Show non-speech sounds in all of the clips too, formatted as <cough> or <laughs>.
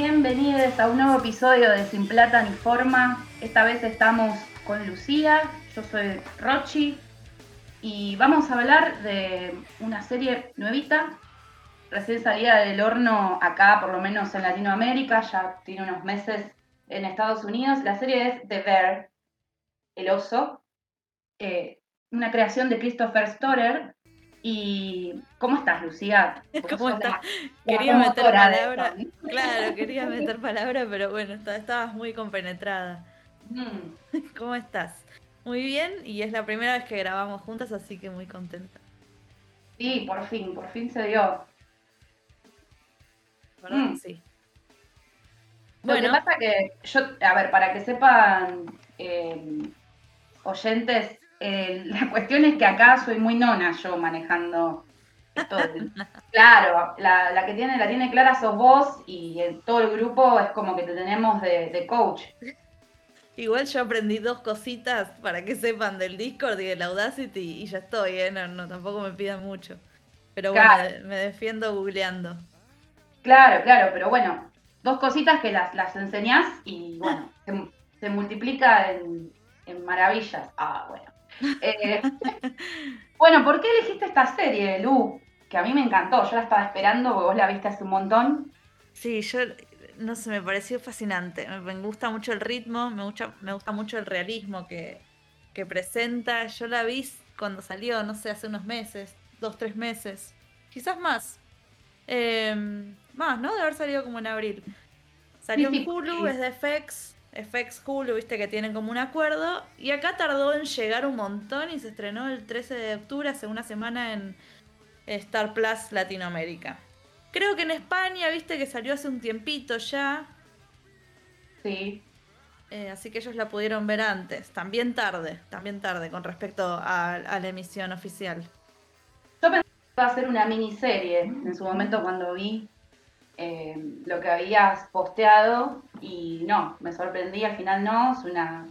Bienvenidos a un nuevo episodio de Sin Plata ni Forma. Esta vez estamos con Lucía, yo soy Rochi y vamos a hablar de una serie nuevita, recién salida del horno acá, por lo menos en Latinoamérica, ya tiene unos meses en Estados Unidos. La serie es The Bear, El Oso, eh, una creación de Christopher Storer, ¿Y cómo estás, Lucía? <laughs> ¿Cómo estás? Quería meter palabra. Claro, quería <laughs> meter palabra, pero bueno, estabas muy compenetrada. Mm. <laughs> ¿Cómo estás? Muy bien, y es la primera vez que grabamos juntas, así que muy contenta. Sí, por fin, por fin se dio. ¿Verdad? Mm. Sí. Lo bueno. que pasa que yo, a ver, para que sepan eh, oyentes, <laughs> la cuestión es que acá soy muy nona yo manejando esto. claro, la, que tiene, la tiene clara sos vos y todo el grupo es como que te tenemos de, coach. Igual yo aprendí dos cositas para que sepan del Discord y del Audacity y ya estoy, ¿eh? no, tampoco me pidan mucho. Pero bueno, me defiendo googleando. Claro, claro, pero bueno, dos cositas que las, las enseñás y bueno, se, multiplica en, en maravillas. Ah, bueno. Eh, bueno, ¿por qué elegiste esta serie, Lu? Que a mí me encantó, yo la estaba esperando porque vos la viste hace un montón. Sí, yo, no sé, me pareció fascinante. Me gusta mucho el ritmo, me gusta, me gusta mucho el realismo que, presenta. Yo la vi cuando salió, no sé, hace unos meses, dos, tres meses, quizás más. Em, más, ¿no? De haber salido como en abril. Salió en Hulu, es de FX. FX Hulu, viste que tienen como un acuerdo. Y acá tardó en llegar un montón y se estrenó el 13 de octubre, hace una semana en Star Plus Latinoamérica. Creo que en España, viste que salió hace un tiempito ya. Sí. Eh, así que ellos la pudieron ver antes. También tarde, también tarde con respecto a, la emisión oficial. Yo pensé que iba a ser una miniserie en su momento cuando vi eh, lo que habías posteado y no, me sorprendí, al final no, es una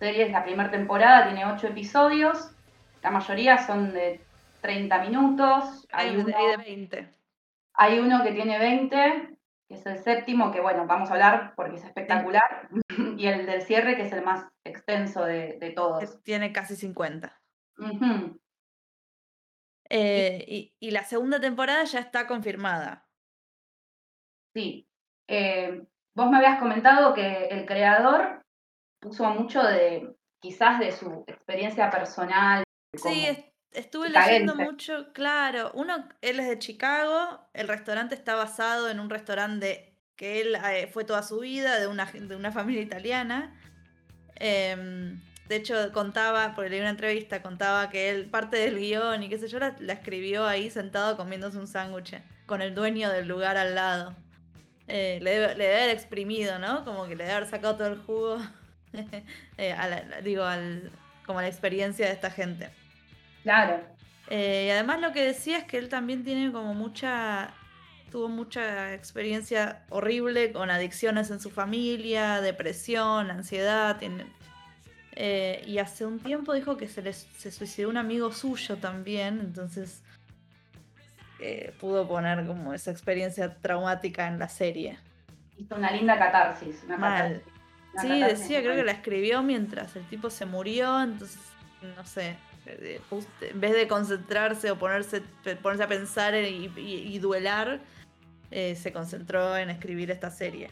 serie, es la primera temporada, tiene ocho episodios, la mayoría son de 30 minutos. Hay, uno, de 20. Hay uno que tiene 20, que es el séptimo, que bueno, vamos a hablar porque es espectacular, <laughs> y el del cierre, que es el más extenso de, todos. Tiene casi 50. Eh, y, y la segunda temporada ya está confirmada. Sí. Eh, vos me habías comentado que el creador puso mucho de, quizás de su experiencia personal. Sí, estuve leyendo mucho, claro. Uno, él es de Chicago, el restaurante está basado en un restaurante que él eh, fue toda su vida, de una, de una familia italiana. Em, de hecho, contaba, porque leí una entrevista, contaba que él, parte del guion y qué sé yo, la, la escribió ahí sentado comiéndose un sándwich con el dueño del lugar al lado. Eh, le, debe, haber exprimido, ¿no? Como que le debe haber sacado todo el jugo, <laughs> eh, digo, al, como a la experiencia de esta gente. Claro. Eh, y además lo que decía es que él también tiene como mucha, tuvo mucha experiencia horrible con adicciones en su familia, depresión, ansiedad, tiene, y hace un tiempo dijo que se, les, se suicidó un amigo suyo también, entonces pudo poner como esa experiencia traumática en la serie. Hizo una linda catarsis. Mal. sí, decía, creo que la escribió mientras el tipo se murió, entonces, no sé, en vez de concentrarse o ponerse, ponerse a pensar y, duelar, eh, se concentró en escribir esta serie.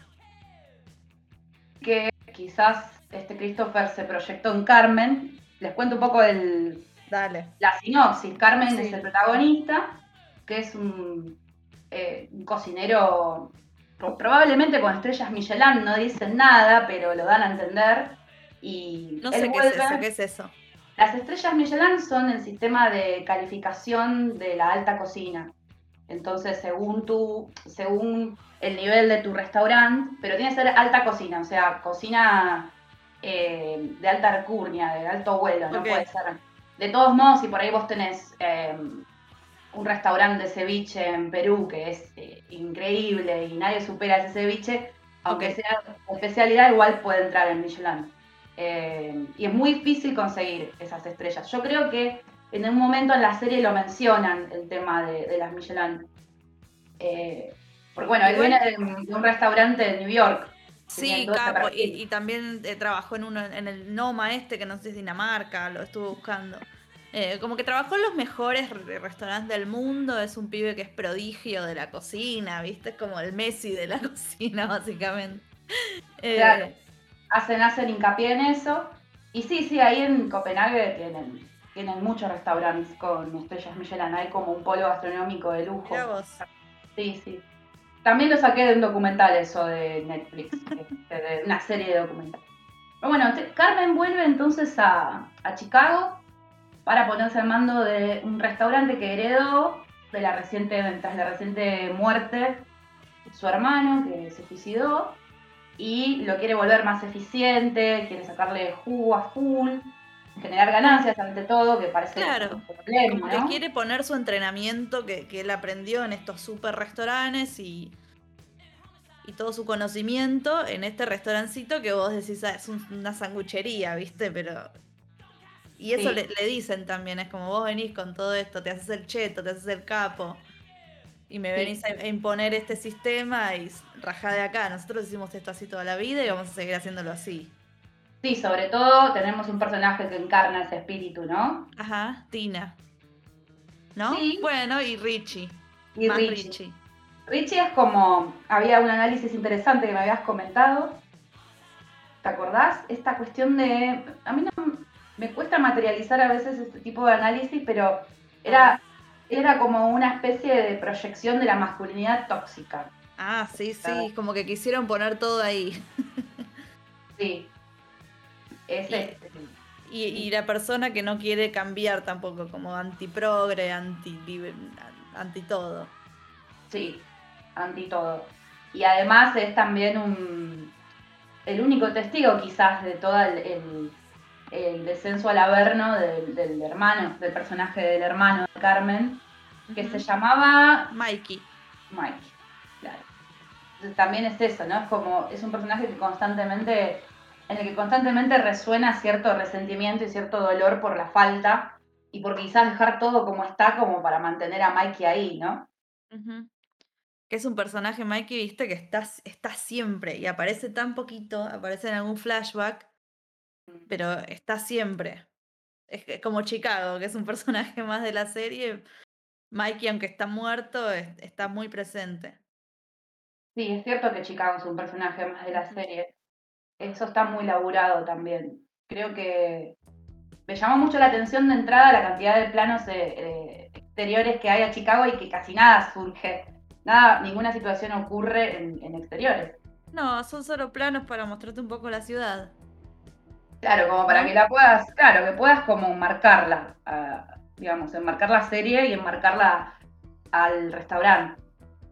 Que quizás este Christopher se proyectó en Carmen. Les cuento un poco el, Dale. la sinopsis. Carmen es el protagonista que es un, eh, cocinero probablemente con estrellas Michelin, no dicen nada, pero lo dan a entender. Y no sé qué, es eso, qué es eso. Las estrellas Michelin son el sistema de calificación de la alta cocina. Entonces, según tu, según el nivel de tu restaurante, pero tiene que ser alta cocina, o sea, cocina eh, de alta recurnia, de alto vuelo, no puede ser. De todos modos, si por ahí vos tenés eh, un restaurante de ceviche en Perú que es eh, increíble y nadie supera ese ceviche, aunque sea especialidad, igual puede entrar en Michelin. Eh, y es muy difícil conseguir esas estrellas. Yo creo que en un momento en la serie lo mencionan el tema de, las Michelin. Eh, Porque bueno, él viene de, un restaurante de New York. Sí, capo, y, también eh, trabajó en uno en el Noma este, que no sé si es Dinamarca, lo estuve buscando. Eh, como que trabajó en los mejores restaurantes del mundo, es un pibe que es prodigio de la cocina, ¿viste? Es como el Messi de la <laughs> cocina, básicamente. Eh, claro. Hacen, hacen hincapié en eso. Y sí, sí, ahí en Copenhague tienen, tienen muchos restaurantes con estrellas Michelin, hay como un polo gastronómico de lujo. Sí, sí. También lo saqué de un documental eso de Netflix, <laughs> este, de una serie de documentales. Pero bueno, Carmen vuelve entonces a, a Chicago para ponerse al mando de un restaurante que heredó de la reciente, tras la reciente muerte de su hermano que se suicidó y lo quiere volver más eficiente, quiere sacarle jugo a full, generar ganancias ante todo, que parece un problema. ¿no? Que quiere poner su entrenamiento que, él aprendió en estos super restaurantes y, y todo su conocimiento en este restaurancito que vos decís, ah, es una sanguchería, ¿viste? Pero y eso le, dicen también, es como vos venís con todo esto, te haces el cheto, te haces el capo, y me venís a, imponer este sistema y rajá de acá. Nosotros hicimos esto así toda la vida y vamos a seguir haciéndolo así. Sí, sobre todo tenemos un personaje que encarna ese espíritu, ¿no? Ajá, Tina. ¿No? Sí. Bueno, y Richie. Y Richie. Richie. es como, había un análisis interesante que me habías comentado. ¿Te acordás? Esta cuestión de, a mí no, me cuesta materializar a veces este tipo de análisis, pero era, era como una especie de proyección de la masculinidad tóxica. Ah, sí, sí, como que quisieron poner todo ahí. sí. Es y, este, Y, la persona que no quiere cambiar tampoco, como antiprogre, anti, anti todo. Sí, anti todo. Y además es también un el único testigo quizás de todo el el descenso al averno del, hermano, del personaje del hermano de Carmen, que se llamaba Mikey. Mikey, claro. Entonces, también es eso, ¿no? Es como, es un personaje que constantemente, en el que constantemente resuena cierto resentimiento y cierto dolor por la falta y por quizás dejar todo como está como para mantener a Mikey ahí, ¿no? Que es un personaje, Mikey, viste, que está, está siempre y aparece tan poquito, aparece en algún flashback pero está siempre. Es como Chicago, que es un <laughs> personaje más de la serie. Mikey, aunque está muerto, está muy presente. Sí, es cierto que Chicago es un personaje más de la serie. Eso está muy laburado también. Creo que me llamó mucho la atención de entrada la cantidad de planos eh, eh, exteriores que hay a Chicago y que casi nada surge. Nada, ninguna situación ocurre en, en exteriores. No, son solo planos para mostrarte un poco la ciudad. Claro, como para que la puedas, claro, que puedas como marcarla, digamos, enmarcar la serie y enmarcarla al restaurante.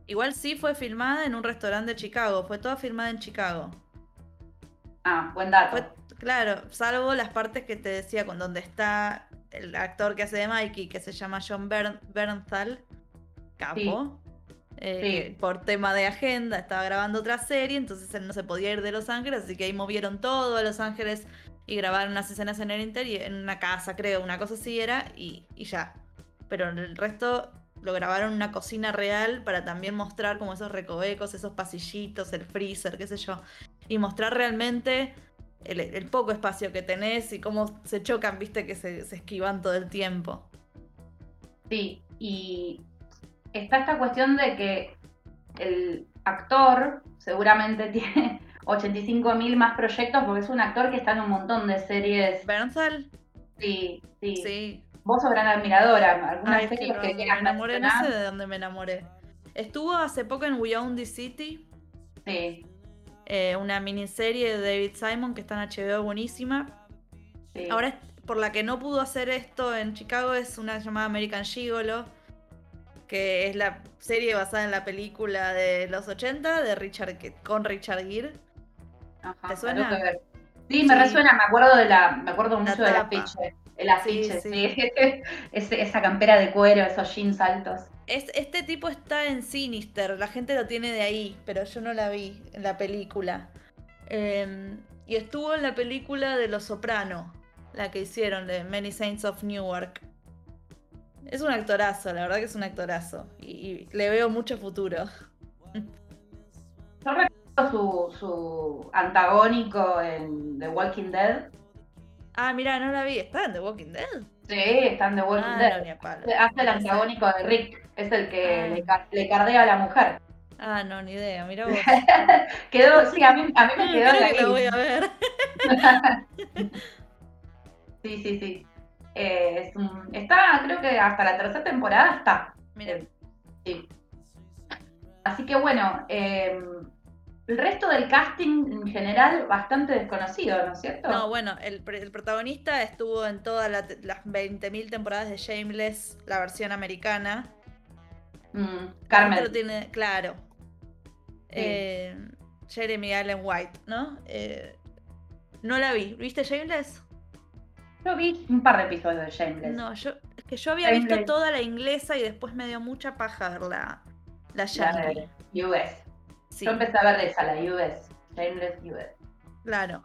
Igual sí fue filmada en un restaurante de Chicago, fue toda filmada en Chicago. Ah, buen dato. claro, salvo las partes que te decía con donde está el actor que hace de Mikey, que se llama John Bernthal, capo. Eh, por tema de agenda, estaba grabando otra serie, entonces él no se podía ir de Los Ángeles, así que ahí movieron todo a Los Ángeles y grabaron unas escenas en el interior, en una casa, creo, una cosa así era, y, ya. Pero el resto lo grabaron en una cocina real para también mostrar como esos recovecos, esos pasillitos, el freezer, qué sé yo. Y mostrar realmente el, poco espacio que tenés y cómo se chocan, viste, que se, se esquivan todo el tiempo. Sí, y está esta cuestión de que el actor seguramente <laughs> tiene 85 mil más proyectos porque es un actor que está en un montón de series. ¿Bernthal? Sí, sí. sí. Vos sos gran admiradora, algunas series que, Me enamoré, no sé de dónde me enamoré. Estuvo hace poco en We Own the City. Sí. Eh, una miniserie de David Simon que está en HBO buenísima. Sí. Ahora, por la que no pudo hacer esto en Chicago, es una llamada American Gigolo que es la serie basada en la película de los 80 de Richard con Richard Gere. ¿Te suena? Sí, me resuena, me acuerdo de la, me acuerdo mucho del afiche. El afiche, sí. <laughs> esa campera de cuero, esos jeans altos. Es, este tipo está en Sinister, la gente lo tiene de ahí, pero yo no la vi en la película. Em, y estuvo en la película de Los Soprano, la que hicieron de Many Saints of Newark. Es un actorazo, la verdad que es un actorazo. y le veo mucho futuro. Su, su antagónico en The Walking Dead. Ah, mira, no la vi. ¿Está en The Walking Dead? Sí, está en The Walking Ah, Dead. no. Hace el No antagónico de Rick, es el que Ah. le, le cardea a la mujer. Ah, no, ni idea. Mira vos. <laughs> Quedó, sí, a mí, a mí me <laughs> quedó creo que la voy a ver. <laughs> Sí, sí, sí. Eh, es un- está, creo que hasta la tercera temporada está. Mira. Sí. Así que bueno, eh, el resto del casting en general bastante desconocido, ¿no es cierto? No, bueno, el, el protagonista estuvo en todas la las 20.000 temporadas de Shameless, la versión americana. Mm, lo Carmen. tiene, claro. Eh, Jeremy Allen White, ¿no? Eh, no la vi. ¿Viste Shameless? Yo vi un par de episodios de Shameless. No, yo, es que yo había visto Shameless. toda la inglesa y después me dio mucha paja ver la, la de US. Sí, Yo empecé a ver esa, la US. Shameless US. claro.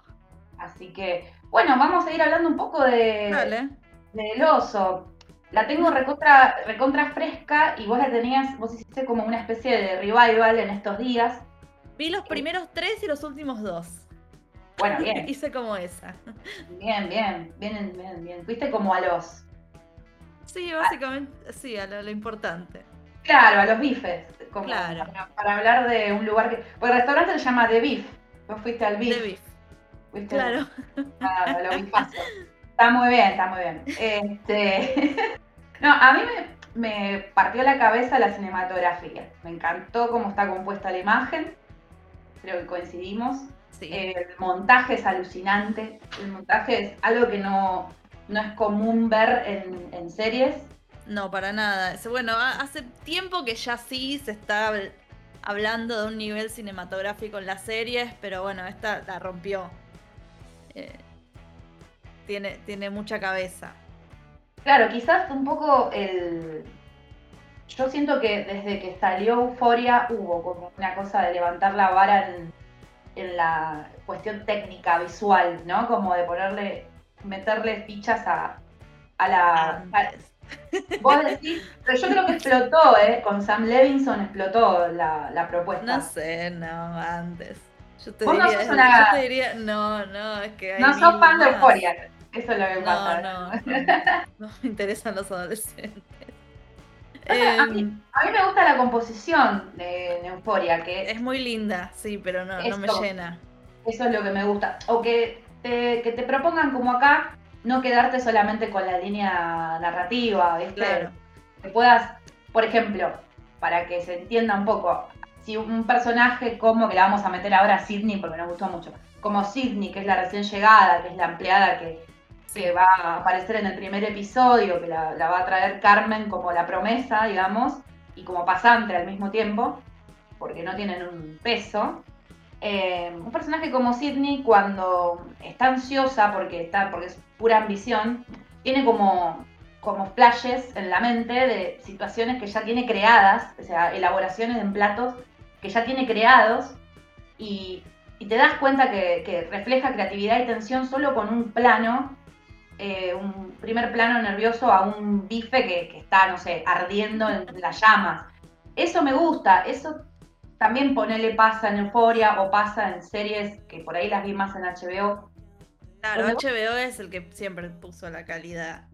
Así que, bueno, vamos a ir hablando un poco de, Dale. del oso. La tengo recontra, recontra fresca y vos la tenías, vos hiciste como una especie de revival en estos días. Vi los primeros tres y los últimos dos. Bueno, bien, <laughs> Hice como esa. bien, bien, bien, bien, bien. Fuiste como a los, Sí, básicamente, sí, a lo, lo importante. claro, a los bifes. Como Claro. Para, para hablar de un lugar que, pues el restaurante se llama The Beef. Vos fuiste al Beef. De beef. fuiste Claro. Claro, lo bifazo. Está muy bien, está muy bien. Este... <laughs> No, a mí me, me partió la cabeza la cinematografía. Me encantó cómo está compuesta la imagen. Creo que coincidimos. Sí. El montaje es alucinante. El montaje es algo que no, no es común ver en, en series. No, para nada. Bueno, ha- hace tiempo que ya sí se está habl- hablando de un nivel cinematográfico en las series, pero bueno, esta la rompió. Eh, tiene, tiene mucha cabeza. Claro, quizás un poco el... Yo siento que desde que salió Euforia hubo como una cosa de levantar la vara en, en la cuestión técnica, visual, ¿no? Como de ponerle, meterle fichas a, a la... a-. vos decís, pero yo creo que explotó, ¿eh? Con Sam Levinson explotó la, la propuesta. No sé, no, antes. Yo te no diría, sos una- yo te diría, no, no, es que hay no sos fan de más. Euforia, eso es lo que No, pasa. no, no, <laughs> no me interesan los adolescentes. a, mí, Em, a mí me gusta la composición de, de Euforia, que es muy linda, sí, pero no, no me llena. Eso es lo que me gusta. O que te, que te propongan como acá, no quedarte solamente con la línea narrativa, ¿viste? Claro. Que puedas, por ejemplo, para que se entienda un poco, si un personaje como, que la vamos a meter ahora a Sidney porque nos gustó mucho, como Sidney, que es la recién llegada, que es la empleada que, que va a aparecer en el primer episodio, que la, la va a traer Carmen como la promesa, digamos, y como pasante al mismo tiempo, porque no tienen un peso. Eh, un personaje como Sidney, cuando está ansiosa, porque, está, porque es pura ambición, tiene como, como flashes en la mente de situaciones que ya tiene creadas, o sea, elaboraciones en platos que ya tiene creados, y, y te das cuenta que, que refleja creatividad y tensión solo con un plano, eh, un primer plano nervioso a un bife que, que está, no sé, ardiendo en las llamas. Eso me gusta, eso también ponele pasa en Euforia o pasa en series que por ahí las vi más en HBO. Claro, Donde HBO es el que siempre puso la calidad.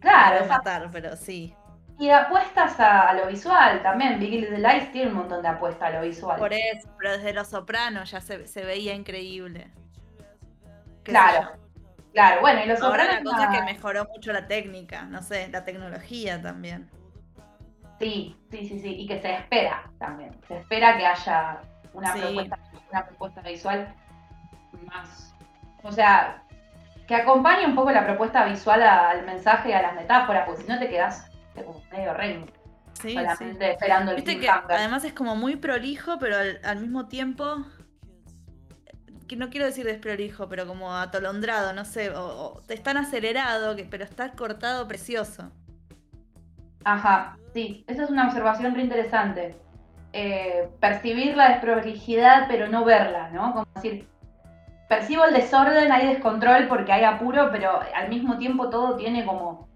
Claro, esa- matar, pero sí. y apuestas a, a lo visual también. Big Little Lies tiene un montón de apuesta a lo visual. Por eso, pero desde Los Sopranos ya se, se veía increíble. Claro, claro. Bueno, y los yo. Ahora la Sopranos cosa es que una- mejoró mucho la técnica, no sé, la tecnología también. Sí, sí, sí, sí. Y que se espera también. Se espera que haya una, Sí. propuesta, una propuesta visual más. O sea, que acompañe un poco la propuesta visual al mensaje y a las metáforas, porque si no te quedas como medio Sí, sí. solamente esperando el Viste que además es como muy prolijo, pero al, al mismo tiempo. Que no quiero decir desprolijo, pero como atolondrado, no sé. O, o tan acelerado, que, pero está cortado precioso. Ajá, sí, esa es una observación re interesante. Eh, percibir la desprolijidad, pero no verla, ¿no? Como decir, percibo el desorden, hay descontrol porque hay apuro, pero al mismo tiempo todo tiene como,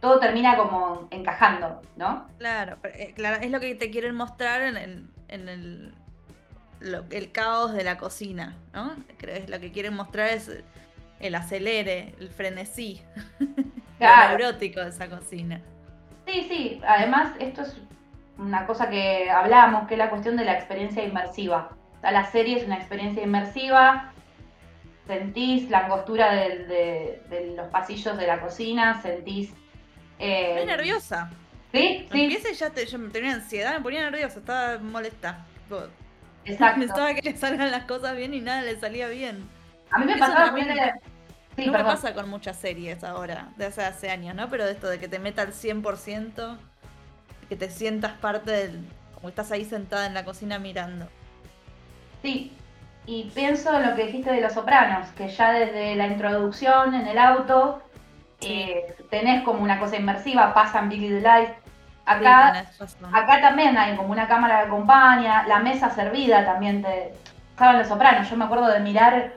todo termina como encajando, ¿no? Claro, eh, claro, es lo que te quieren mostrar en, en- en el- el caos de la cocina, ¿no? Lo que quieren mostrar es el acelere, el frenesí, <laughs> claro. lo neurótico de esa cocina. Sí, sí, además esto es una cosa que hablamos, que es la cuestión de la experiencia inmersiva. la serie es una experiencia inmersiva, sentís la angostura de, los pasillos de la cocina, sentís... Eh... Estoy nerviosa. Sí, sí. Empieza ya te, yo tenía ansiedad, me ponía nerviosa, estaba molesta. <laughs> Exacto. Pensaba que le salgan las cosas bien y nada le salía bien. A mí me pasaba no me pasa con muchas series ahora, de hace, hace años, ¿no? Pero de esto de que te meta al 100%, que te sientas parte del... como estás ahí sentada en la cocina mirando. Sí, y pienso en lo que dijiste de Los Sopranos, que ya desde la introducción en el auto eh, tenés como una cosa inmersiva, pasan Billy the Light. Acá, acá también hay como una cámara que acompaña, la mesa servida también te... Estaban Los Sopranos, yo me acuerdo de mirar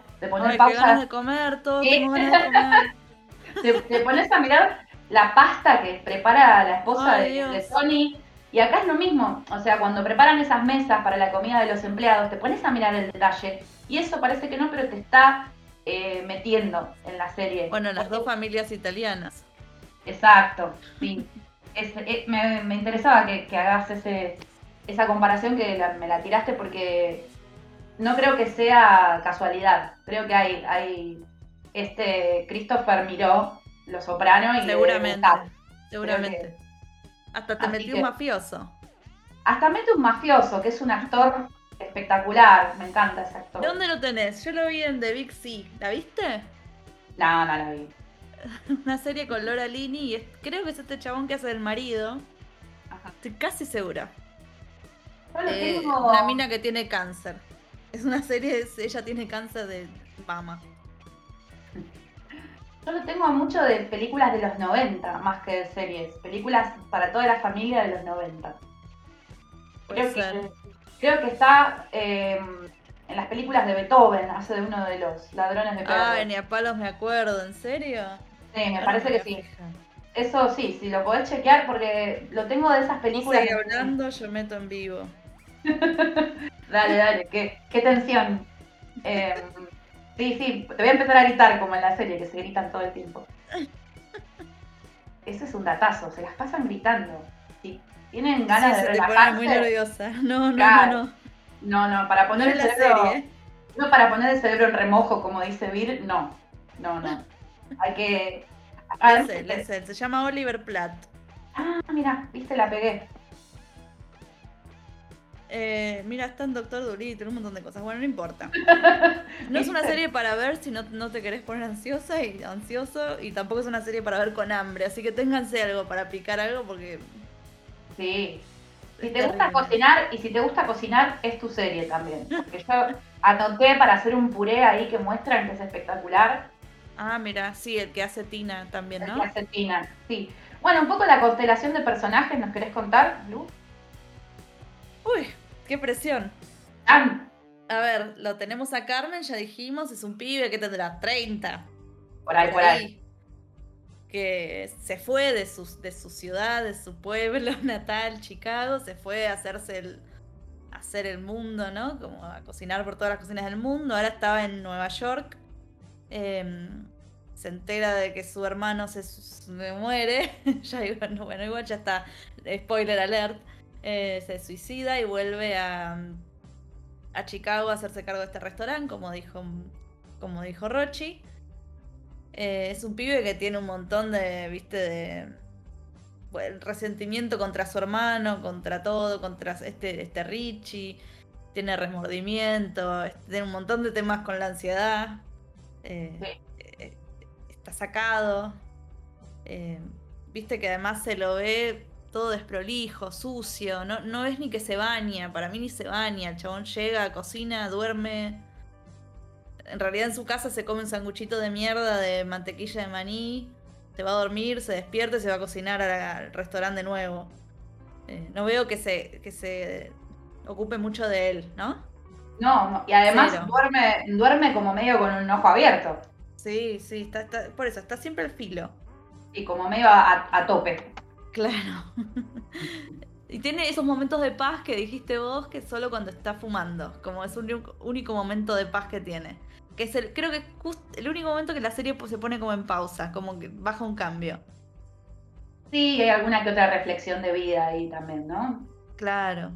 pausa. de comer, todo tengo ganas de comer. <laughs> te, pones a mirar la pasta que prepara la esposa de, Sony. Y acá es lo mismo, o sea, cuando preparan esas mesas para la comida de los empleados, te pones a mirar el detalle. Y eso parece que no, pero te está eh, metiendo en la serie. Bueno, las dos familias italianas. Exacto, sí. Eh, me, interesaba que, hagas ese, esa comparación que me la tiraste porque no creo que sea casualidad. Creo que hay, hay este Christopher miró Los Soprano y seguramente, seguramente. Hasta te metió un mafioso. Hasta mete un mafioso, que es un actor espectacular. Me encanta ese actor. ¿Dónde lo tenés? Yo lo vi en The Big C. ¿La viste? No, no la vi. <laughs> Una serie con Laura Lini y creo que es este chabón que hace del marido. Estoy casi segura. Eh, una mina que tiene cáncer. Es una serie, ella tiene cáncer de mama. Yo lo tengo mucho de películas de los 90, más que de series. Películas para toda la familia de los 90. Creo que, creo que, está eh, en las películas de Beethoven, hace de uno de los ladrones de perros. Ah, ni a palos me acuerdo, ¿en serio? Sí, me parece que sí. Eso sí, si lo podés chequear porque lo tengo de esas películas. Sigue hablando, yo meto en vivo. <laughs> dale, dale, qué, qué tensión. Em, sí, sí, te voy a empezar a gritar como en la serie, que se gritan todo el tiempo. <laughs> Ese es un datazo, se las pasan gritando. Si tienen ganas de relajarse. muy nerviosa. No, no, no, no. No, para poner el cerebro. Serie. No para poner el cerebro en remojo, como dice Vir, no. No, no. <laughs> Hay que. Es se llama Oliver Platt. Ah, mira, viste, la pegué. Eh, mira, está en Doctor Dolittle, un montón de cosas. Bueno, no importa. <laughs> No es una serie para ver si no, no, te querés poner ansiosa y ansioso. Y tampoco es una serie para ver con hambre. Así que ténganse algo para picar algo porque. Sí. Si te gusta cocinar, y si te gusta cocinar, es tu serie también. Porque yo anoté para hacer un puré ahí que muestran que es espectacular. Ah, mira, sí, el que hace Tina también, ¿no? El que hace Tina, sí. Bueno, un poco la constelación de personajes, ¿nos querés contar, Lu? Uy, qué presión. A ver, lo tenemos a Carmen, ya dijimos, es un pibe que tendrá 30. Por ahí, por ahí. Que se fue de su, de su ciudad, de su pueblo <laughs> natal, Chicago, se fue a hacerse el, hacer el mundo, ¿no? Como a cocinar por todas las cocinas del mundo. Ahora estaba en Nueva York. Em, se entera de que su hermano se, muere. <laughs> ya bueno, igual ya está. Spoiler alert. Eh, se suicida y vuelve a, a Chicago a hacerse cargo de este restaurante, como dijo, como dijo Rochi. Eh, es un pibe que tiene un montón de, viste, de resentimiento contra su hermano, contra todo, contra este, este Richie. Tiene remordimiento, tiene un montón de temas con la ansiedad. Eh, está sacado. viste que además se lo ve todo desprolijo, sucio, no, no es ni que se baña, para mí ni se baña, el chabón llega, cocina, duerme. En realidad en su casa se come un sanguchito de mierda de mantequilla de maní, se va a dormir, se despierta y se va a cocinar al, restaurante de nuevo. Eh, no veo que se, que se ocupe mucho de él, ¿no? No, y además duerme, duerme como medio con un ojo abierto. Sí, sí, está, por eso, está siempre al filo. Y como medio a tope. Claro. <laughs> Y tiene esos momentos de paz que dijiste vos que solo cuando está fumando, como es un único momento de paz que tiene. Que es el, creo que es el único momento que la serie se pone como en pausa, como que baja un cambio. Sí, hay alguna que otra reflexión de vida ahí también, ¿no? Claro.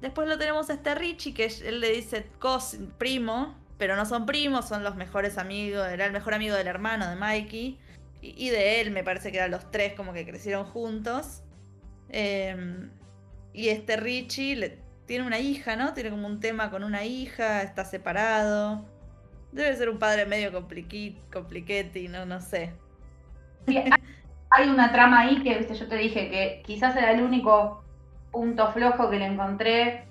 Después lo tenemos a este Richie, que él le dice cos, primo, pero no son primos, son los mejores amigos, era el mejor amigo del hermano de Mikey. Y, de él, me parece que eran los tres como que crecieron juntos. Em, y este Richie le, tiene una hija, ¿no? Tiene como un tema con una hija, está separado. Debe ser un padre medio compliquetti, no, no sé. hay una trama ahí que, viste, yo te dije que quizás era el único punto flojo que le encontré.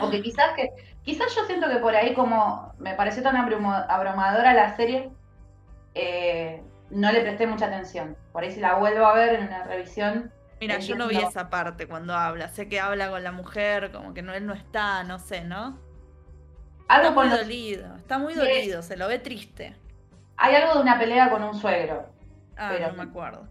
O que quizás que. Quizás yo siento que por ahí, como me pareció tan abrumadora la serie, eh, no le presté mucha atención. Por ahí si la vuelvo a ver en una revisión. Mira, yo no vi esa parte cuando habla. Sé que habla con la mujer, como que no, él no está, no sé, ¿no? Algo está muy dolido, está muy dolido, se lo ve triste. Hay algo de una pelea con un suegro. Ah, no me acuerdo.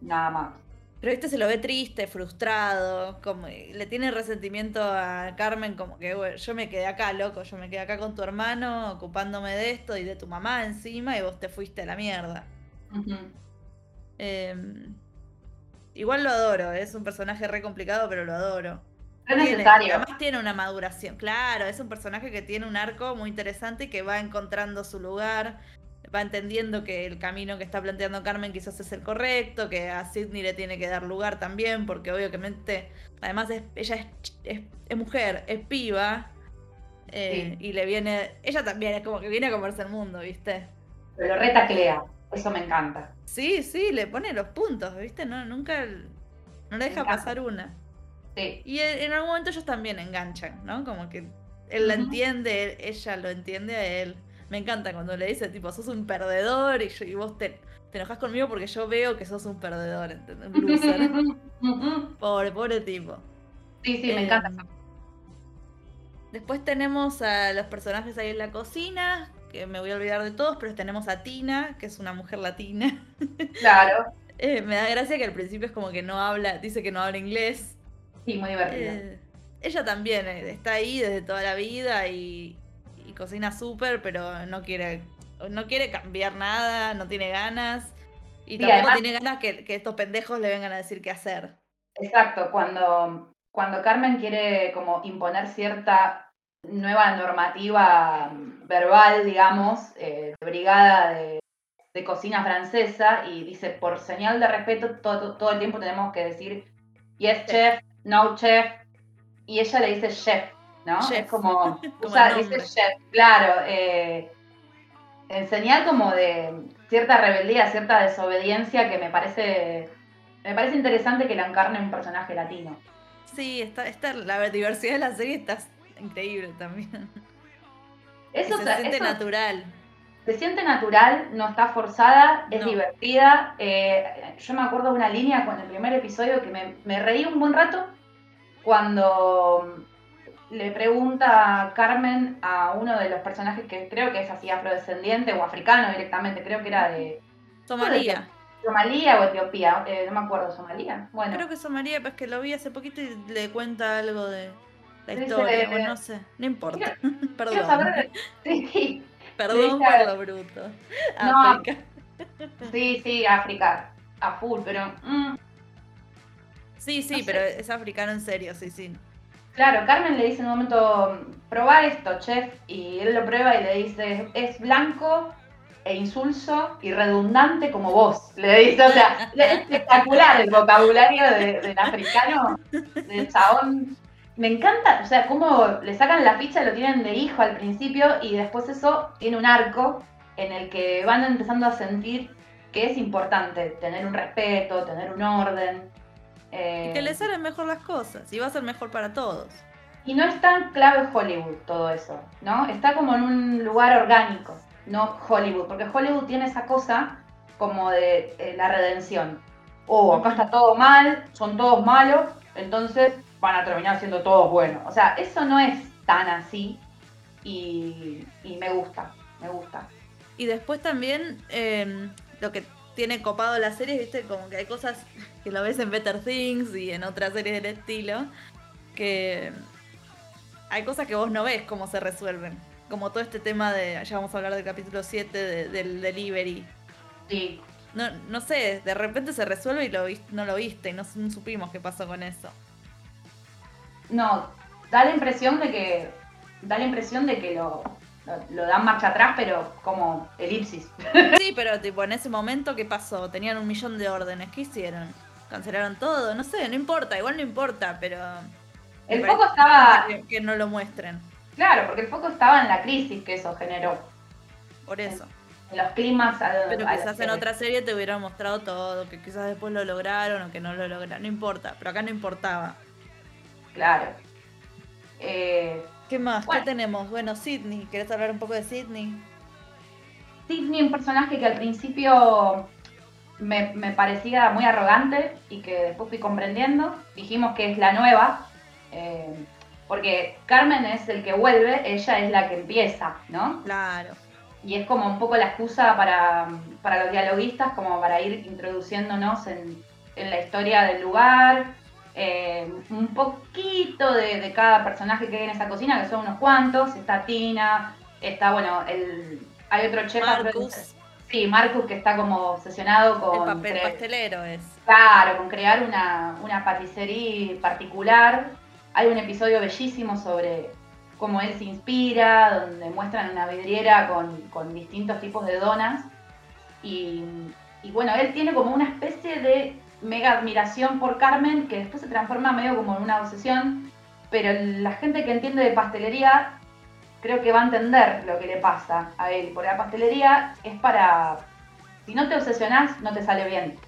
Nada más. Pero este se lo ve triste, frustrado, como le tiene resentimiento a Carmen, como que yo me quedé acá, loco, yo me quedé acá con tu hermano, ocupándome de esto y de tu mamá encima, y vos te fuiste a la mierda. Em, igual lo adoro, es un personaje re complicado, pero lo adoro. Es necesario. además tiene una maduración, claro, es un personaje que tiene un arco muy interesante y que va encontrando su lugar, va entendiendo que el camino que está planteando Carmen quizás es el correcto, que a Sidney le tiene que dar lugar también, porque obviamente, además ella es, mujer, es piba, eh, y le viene, ella también es como que viene a comerse el mundo, ¿viste? Pero retaclea, eso me encanta. Sí, sí, le pone los puntos, ¿viste? No, nunca, no le deja pasar una. Sí. Y en, algún momento ellos también enganchan, ¿no? Como que él la entiende, ella lo entiende a él. Me encanta cuando le dice, tipo, sos un perdedor y, yo, y vos te, te enojas conmigo porque yo veo que sos un perdedor, ¿entendés? Un loser. <laughs> pobre, pobre tipo. Sí, sí, me encanta. Em, después tenemos a los personajes ahí en la cocina, que me voy a olvidar de todos, pero tenemos a Tina, que es una mujer latina. <laughs> Claro. Eh, me da gracia que al principio es como que no habla, dice que no habla inglés. Sí, muy divertida. Eh, ella también eh, está ahí desde toda la vida y, cocina súper, pero no quiere, no quiere cambiar nada, no tiene ganas. Y tampoco tiene ganas que, estos pendejos le vengan a decir qué hacer. Exacto, cuando, cuando Carmen quiere como imponer cierta nueva normativa verbal, digamos, eh, de brigada de, cocina francesa y dice, por señal de respeto, todo, todo el tiempo tenemos que decir, yes, chef, no, chef, y ella le dice chef. ¿no? Es como, <laughs> usa, dice chef, claro, eh, en señal como de cierta rebeldía, cierta desobediencia que me parece, me parece interesante que la encarne un personaje latino. Sí, está, está, la diversidad de la serie está increíble también. Eso, se siente natural. Se siente natural, no está forzada, es divertida. Eh, yo me acuerdo de una línea con el primer episodio que me, me reí un buen rato cuando le pregunta Carmen a uno de los personajes que creo que es así afrodescendiente o africano directamente, creo que era de... Somalia. Somalia o Etiopía, eh, no me acuerdo, Somalia. Bueno. Creo que Somalia, pues que lo vi hace poquito y le cuenta algo de la historia, o no sé, no importa. <laughs> Perdón. <laughs> Perdón por lo bruto. África. Sí, sí, África, a full, pero... Mm. Sí, sí, pero es africano en serio, sí, sí. Claro, Carmen le dice en un momento, probá esto, chef, y él lo prueba y le dice, es blanco e insulso y redundante como vos. Le dice, o sea, es espectacular el vocabulario del africano, del chabón. Me encanta, o sea, cómo le sacan la ficha, lo tienen de hijo al principio y después eso tiene un arco en el que van empezando a sentir que es importante tener un respeto, tener un orden, y que le eh, salen mejor las cosas y va a ser mejor para todos. Y no es tan clave Hollywood todo eso, ¿no? Está como en un lugar orgánico, no Hollywood, porque Hollywood tiene esa cosa como de eh, la redención. Oh, acá está todo mal, son todos malos, entonces van a terminar siendo todos buenos. O sea, eso no es tan así y, me gusta, me gusta. Y después también em, lo que tiene copado la serie, viste, como que hay cosas que lo ves en Better Things y en otras series del estilo, que hay cosas que vos no ves cómo se resuelven. Como todo este tema de, ya vamos a hablar del capítulo 7 del delivery. Sí. No, no sé, de repente se resuelve y lo no lo viste y no supimos qué pasó con eso. No, da la impresión de que da la impresión de que lo, lo, dan marcha atrás, pero como elipsis. <laughs> Sí, pero tipo, en ese momento, ¿qué pasó? Tenían un millón de órdenes, ¿qué hicieron? ¿Cancelaron todo? No sé, no importa, igual no importa, pero... El foco estaba... Que, no lo muestren. Claro, porque el foco estaba en la crisis que eso generó. Por eso. En, los climas... pero quizás en otra serie te hubieran mostrado todo, que quizás después lo lograron o que no lo lograron, no importa, pero acá no importaba. Claro. Eh, ¿Qué más? ¿Qué tenemos? Bueno, Sidney. ¿Querés hablar un poco de Sidney? Sidney, un personaje que al principio me, parecía muy arrogante y que después fui comprendiendo. Dijimos que es la nueva, eh, porque Carmen es el que vuelve, ella es la que empieza, ¿no? Claro. Y es como un poco la excusa para, los dialoguistas, como para ir introduciéndonos en, en la historia del lugar, eh, un poquito de, cada personaje que hay en esa cocina, que son unos cuantos. Está Tina, está, bueno, el, hay otro chef. Marcus. sí, Marcus que está como obsesionado con... El papel pastelero es. Claro, con crear una, una paticería particular. Hay un episodio bellísimo sobre cómo él se inspira, donde muestran una vidriera con, distintos tipos de donas. y bueno, él tiene como una especie de mega admiración por Carmen, que después se transforma medio como en una obsesión, pero la gente que entiende de pastelería creo que va a entender lo que le pasa a él, porque la pastelería es para, si no te obsesionás, no te sale bien.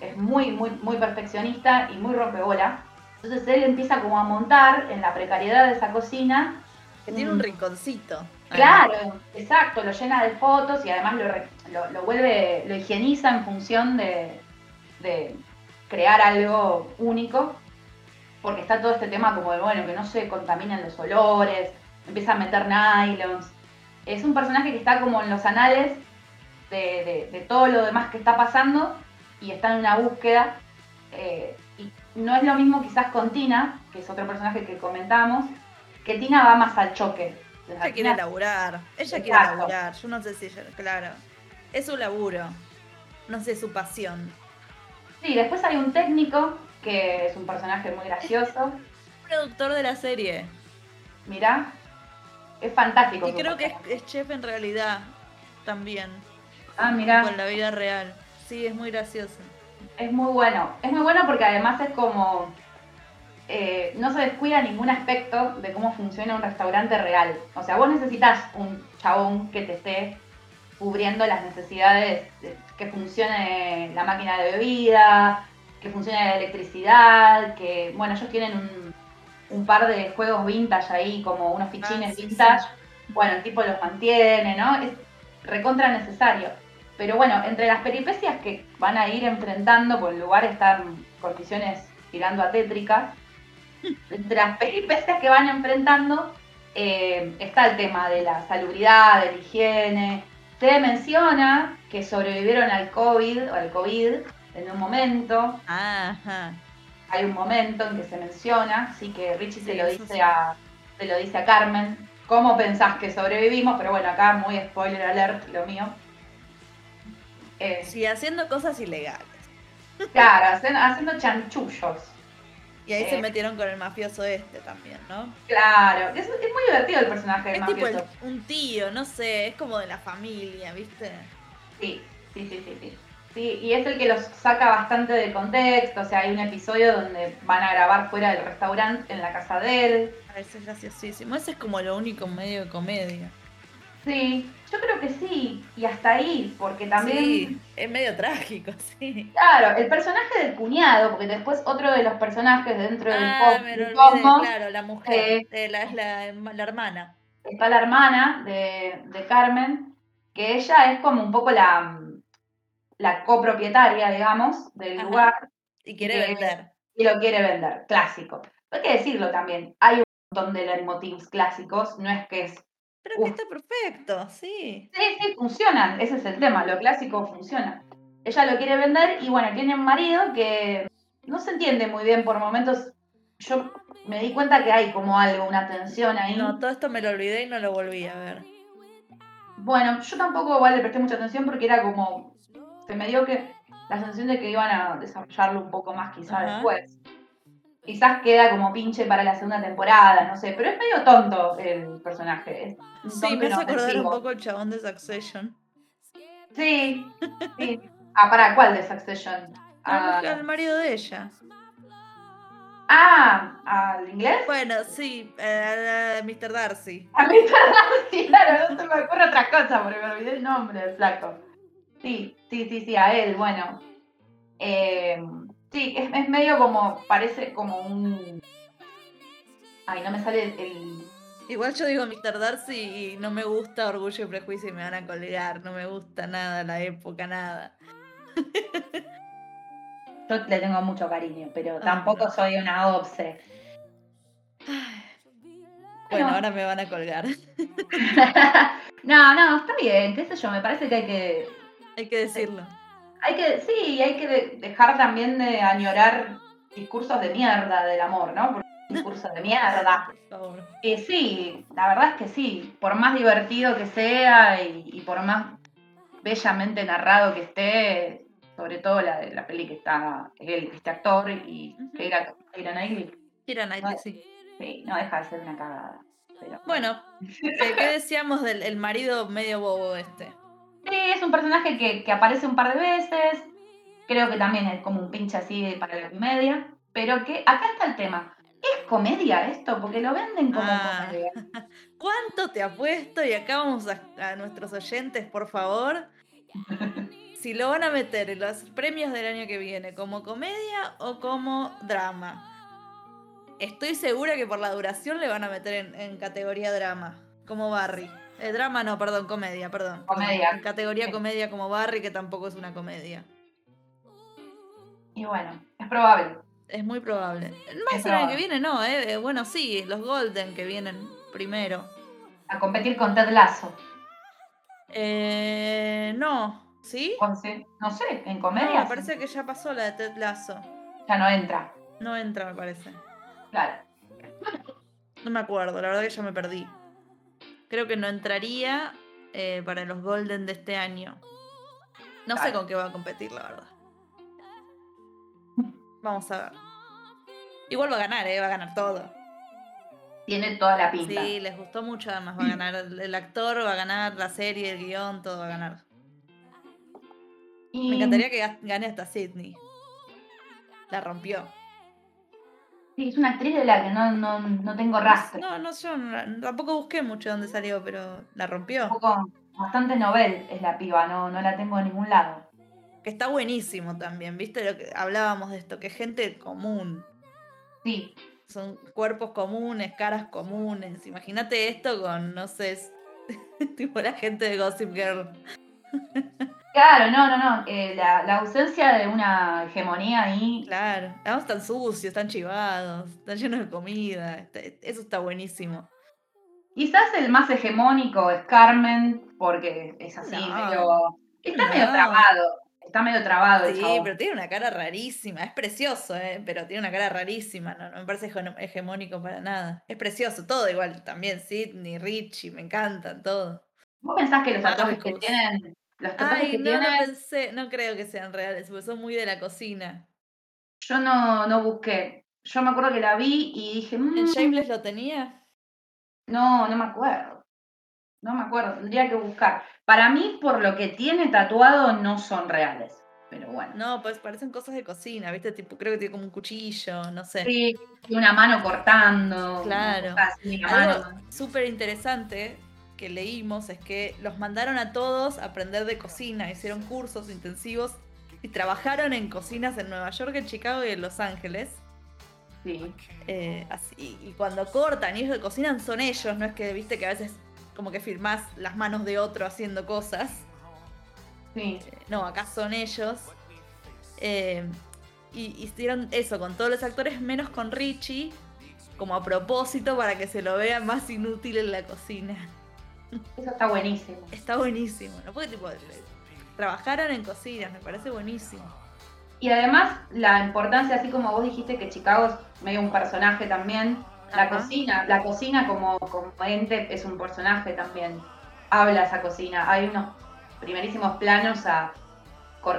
Es muy, muy, muy perfeccionista y muy rompebola. Entonces él empieza como a montar en la precariedad de esa cocina. Que tiene un rinconcito. Claro, exacto, lo llena de fotos y además lo, lo, vuelve, lo higieniza en función de, crear algo único, porque está todo este tema como de, bueno, que no se contaminen los olores, empieza a meter nylons. Es un personaje que está como en los anales de, todo lo demás que está pasando y está en una búsqueda. Eh, y no es lo mismo quizás con Tina, que es otro personaje que comentamos, que Tina va más al choque. Ella quiere laburar, ella quiere laburar, yo no sé si ella, claro, es su laburo, no sé, su pasión. Sí, después hay un técnico que es un personaje muy gracioso. Productor de la serie. Mirá, es fantástico. Y creo que es, chef en realidad también. Ah, mira. Con la vida real. Sí, es muy gracioso. Es muy bueno. Es muy bueno porque además es como. Eh, no se descuida ningún aspecto de cómo funciona un restaurante real. O sea, vos necesitas un chabón que te esté cubriendo las necesidades, que funcione la máquina de bebida, que funcione la electricidad, que, bueno, ellos tienen un, par de juegos vintage ahí, como unos fichines ah, vintage. Bueno, el tipo los mantiene, ¿no? Es recontra necesario. Pero bueno, entre las peripecias que van a ir enfrentando, por el lugar están condiciones tirando a tétricas, entre las peripecias que van enfrentando eh, está el tema de la salubridad, de la higiene, se menciona que sobrevivieron al COVID o al COVID en un momento. Hay un momento en que se menciona, así que Richie se lo dice a se lo dice a Carmen. ¿Cómo pensás que sobrevivimos? Pero bueno, acá muy spoiler alert lo mío. Eh, sí, haciendo cosas ilegales. Claro, haciendo chanchullos. Y ahí se eh, metieron con el mafioso este también, ¿no? Claro, es, muy divertido el personaje del es mafioso. tipo un tío, no sé, es como de la familia, ¿viste? Sí, sí, sí, sí, sí. Sí, y es el que los saca bastante de contexto, o sea, hay un episodio donde van a grabar fuera del restaurante en la casa de él. Ese es graciosísimo, ese es como lo único medio de comedia. Sí, yo creo que sí, y hasta ahí, porque también... Sí, es medio trágico, <laughs> sí. Claro, el personaje del cuñado, porque después otro de los personajes dentro del ah, pop, claro, la mujer, eh, la, es la, hermana. Está la hermana de, Carmen, que ella es como un poco la, la copropietaria, digamos, del lugar. Y quiere vender. Y lo quiere vender, clásico. Hay que decirlo también, hay un montón de motivos clásicos, no es que es pero que está perfecto, sí. Sí, sí, funcionan. Ese es el tema. Lo clásico funciona. ella lo quiere vender y bueno, tiene un marido que no se entiende muy bien por momentos. Yo me di cuenta que hay como algo, una tensión ahí. No, todo esto me lo olvidé y no lo volví a ver. Bueno, yo tampoco igual le presté mucha atención porque era como. Se me dio que la sensación de que iban a desarrollarlo un poco más quizás después. Quizás queda como pinche para la segunda temporada, no sé, pero es medio tonto el personaje. sí, me hace acordar un poco el chabón de Succession. Sí, sí. Ah, ¿para cuál de Succession? <laughs> Al ah. marido de ella. Ah, ¿al inglés? Bueno, sí, a Mr. Darcy. <laughs> A Mr. Darcy, claro, no se me ocurre otra cosa porque me olvidé el nombre del flaco. Sí, sí, sí, sí, a él, bueno. Eh, sí, es, medio como, parece como un... Ay, no me sale el... Igual yo digo Mr. Darcy y no me gusta Orgullo y Prejuicio y me van a colgar, no me gusta nada la época, nada. <laughs> Yo le tengo mucho cariño, pero tampoco soy una obse. Bueno, ahora me van a colgar. <laughs> no, no, está bien, qué sé yo, me parece que hay que... Hay que decirlo. Hay que, sí, hay que dejar también de añorar discursos de mierda del amor, ¿no? discursos de mierda. Sí, la verdad es que sí, por más divertido que sea y por más bellamente narrado que esté, sobre todo la de la peli que está él, este actor, y que era Keira Knightley. Keira Knightley, sí. Sí, no deja de ser una cagada. Bueno, <laughs> ¿qué decíamos del marido medio bobo este? Sí, es un personaje que, que, aparece un par de veces, creo que también es como un pinche así para la comedia, pero que acá está el tema. ¿Es comedia esto? Porque lo venden como ah. comedia. <laughs> ¿Cuánto te apuesto? Y acá vamos a, a nuestros oyentes, por favor. <laughs> si lo van a meter en los premios del año que viene, como comedia o como drama. Estoy segura que por la duración le van a meter en, categoría drama, como Barry. Eh, drama no, perdón, comedia, perdón. Comedia. En categoría comedia como Barry, que tampoco es una comedia. Y bueno, es probable. Es muy probable. Más el año que viene no, eh, eh. Bueno, sí, los Golden que vienen primero. A competir con Ted Lasso. Eh, no, ¿Sí? no sé, en comedia. me parece que ya pasó la de Ted Lasso. Ya no entra. No entra, me parece. Claro. No me acuerdo, la verdad que ya me perdí. Creo que no entraría eh, para los Golden de este año. No sé con qué va a competir, la verdad. Vamos a ver. Igual va a ganar, ¿eh? Va a ganar todo. Tiene toda la pinta. Sí, les gustó mucho, además va a ganar el actor, va a ganar la serie, el guion, todo va a ganar. Me encantaría que gane hasta Sidney. La rompió. Sí, es una actriz de la que no, no, no tengo rastro. No, no, yo tampoco busqué mucho dónde salió, pero la rompió. bastante novel es la piba, no, no la tengo de ningún lado. Que está buenísimo también, ¿viste? Lo que hablábamos de esto, que es gente común. Sí. Son cuerpos comunes, caras comunes. Imagínate esto con, no sé, <laughs> tipo la gente de Gossip Girl. <laughs> Claro, no, no, no. Eh, la, ausencia de una hegemonía ahí. Claro. Además están sucios, están chivados, están llenos de comida. Eso está buenísimo. Quizás el más hegemónico es Carmen, porque es así, medio. Está medio trabado. Está medio trabado. Sí, pero tiene una cara rarísima. Es precioso, ¿eh? pero tiene una cara rarísima. No, no me parece hegemónico para nada. Es precioso, todo igual. También Sidney, Richie, me encantan, todo. ¿Vos pensás que los actores que tienen Ay, no, no pensé, no creo que sean reales, porque son muy de la cocina. Yo no, no busqué. Yo me acuerdo que la vi y dije. ¿En mm". Shameless lo tenía? No, no me acuerdo. No me acuerdo, tendría que buscar. Para mí, por lo que tiene tatuado, no son reales. Pero bueno. No, pues parecen cosas de cocina, ¿viste? Tipo, creo que tiene como un cuchillo, no sé. Sí, una mano cortando. Claro. Súper interesante que leímos es que los mandaron a todos a aprender de cocina, hicieron cursos intensivos y trabajaron en cocinas en Nueva York, en Chicago y en Los Ángeles. Sí. Eh, así, y cuando cortan y ellos cocinan son ellos, no es que viste que a veces como que firmás las manos de otro haciendo cosas. Sí. Eh, no, acá son ellos. Eh, y hicieron eso con todos los actores, menos con Richie, como a propósito para que se lo vea más inútil en la cocina. Eso está buenísimo. Está buenísimo. No puede tipo. trabajaron en cocinas, me parece buenísimo. Y además la importancia, así como vos dijiste que Chicago es medio un personaje también, la cocina, la cocina como, como ente es un personaje también. Habla esa cocina. Hay unos primerísimos planos a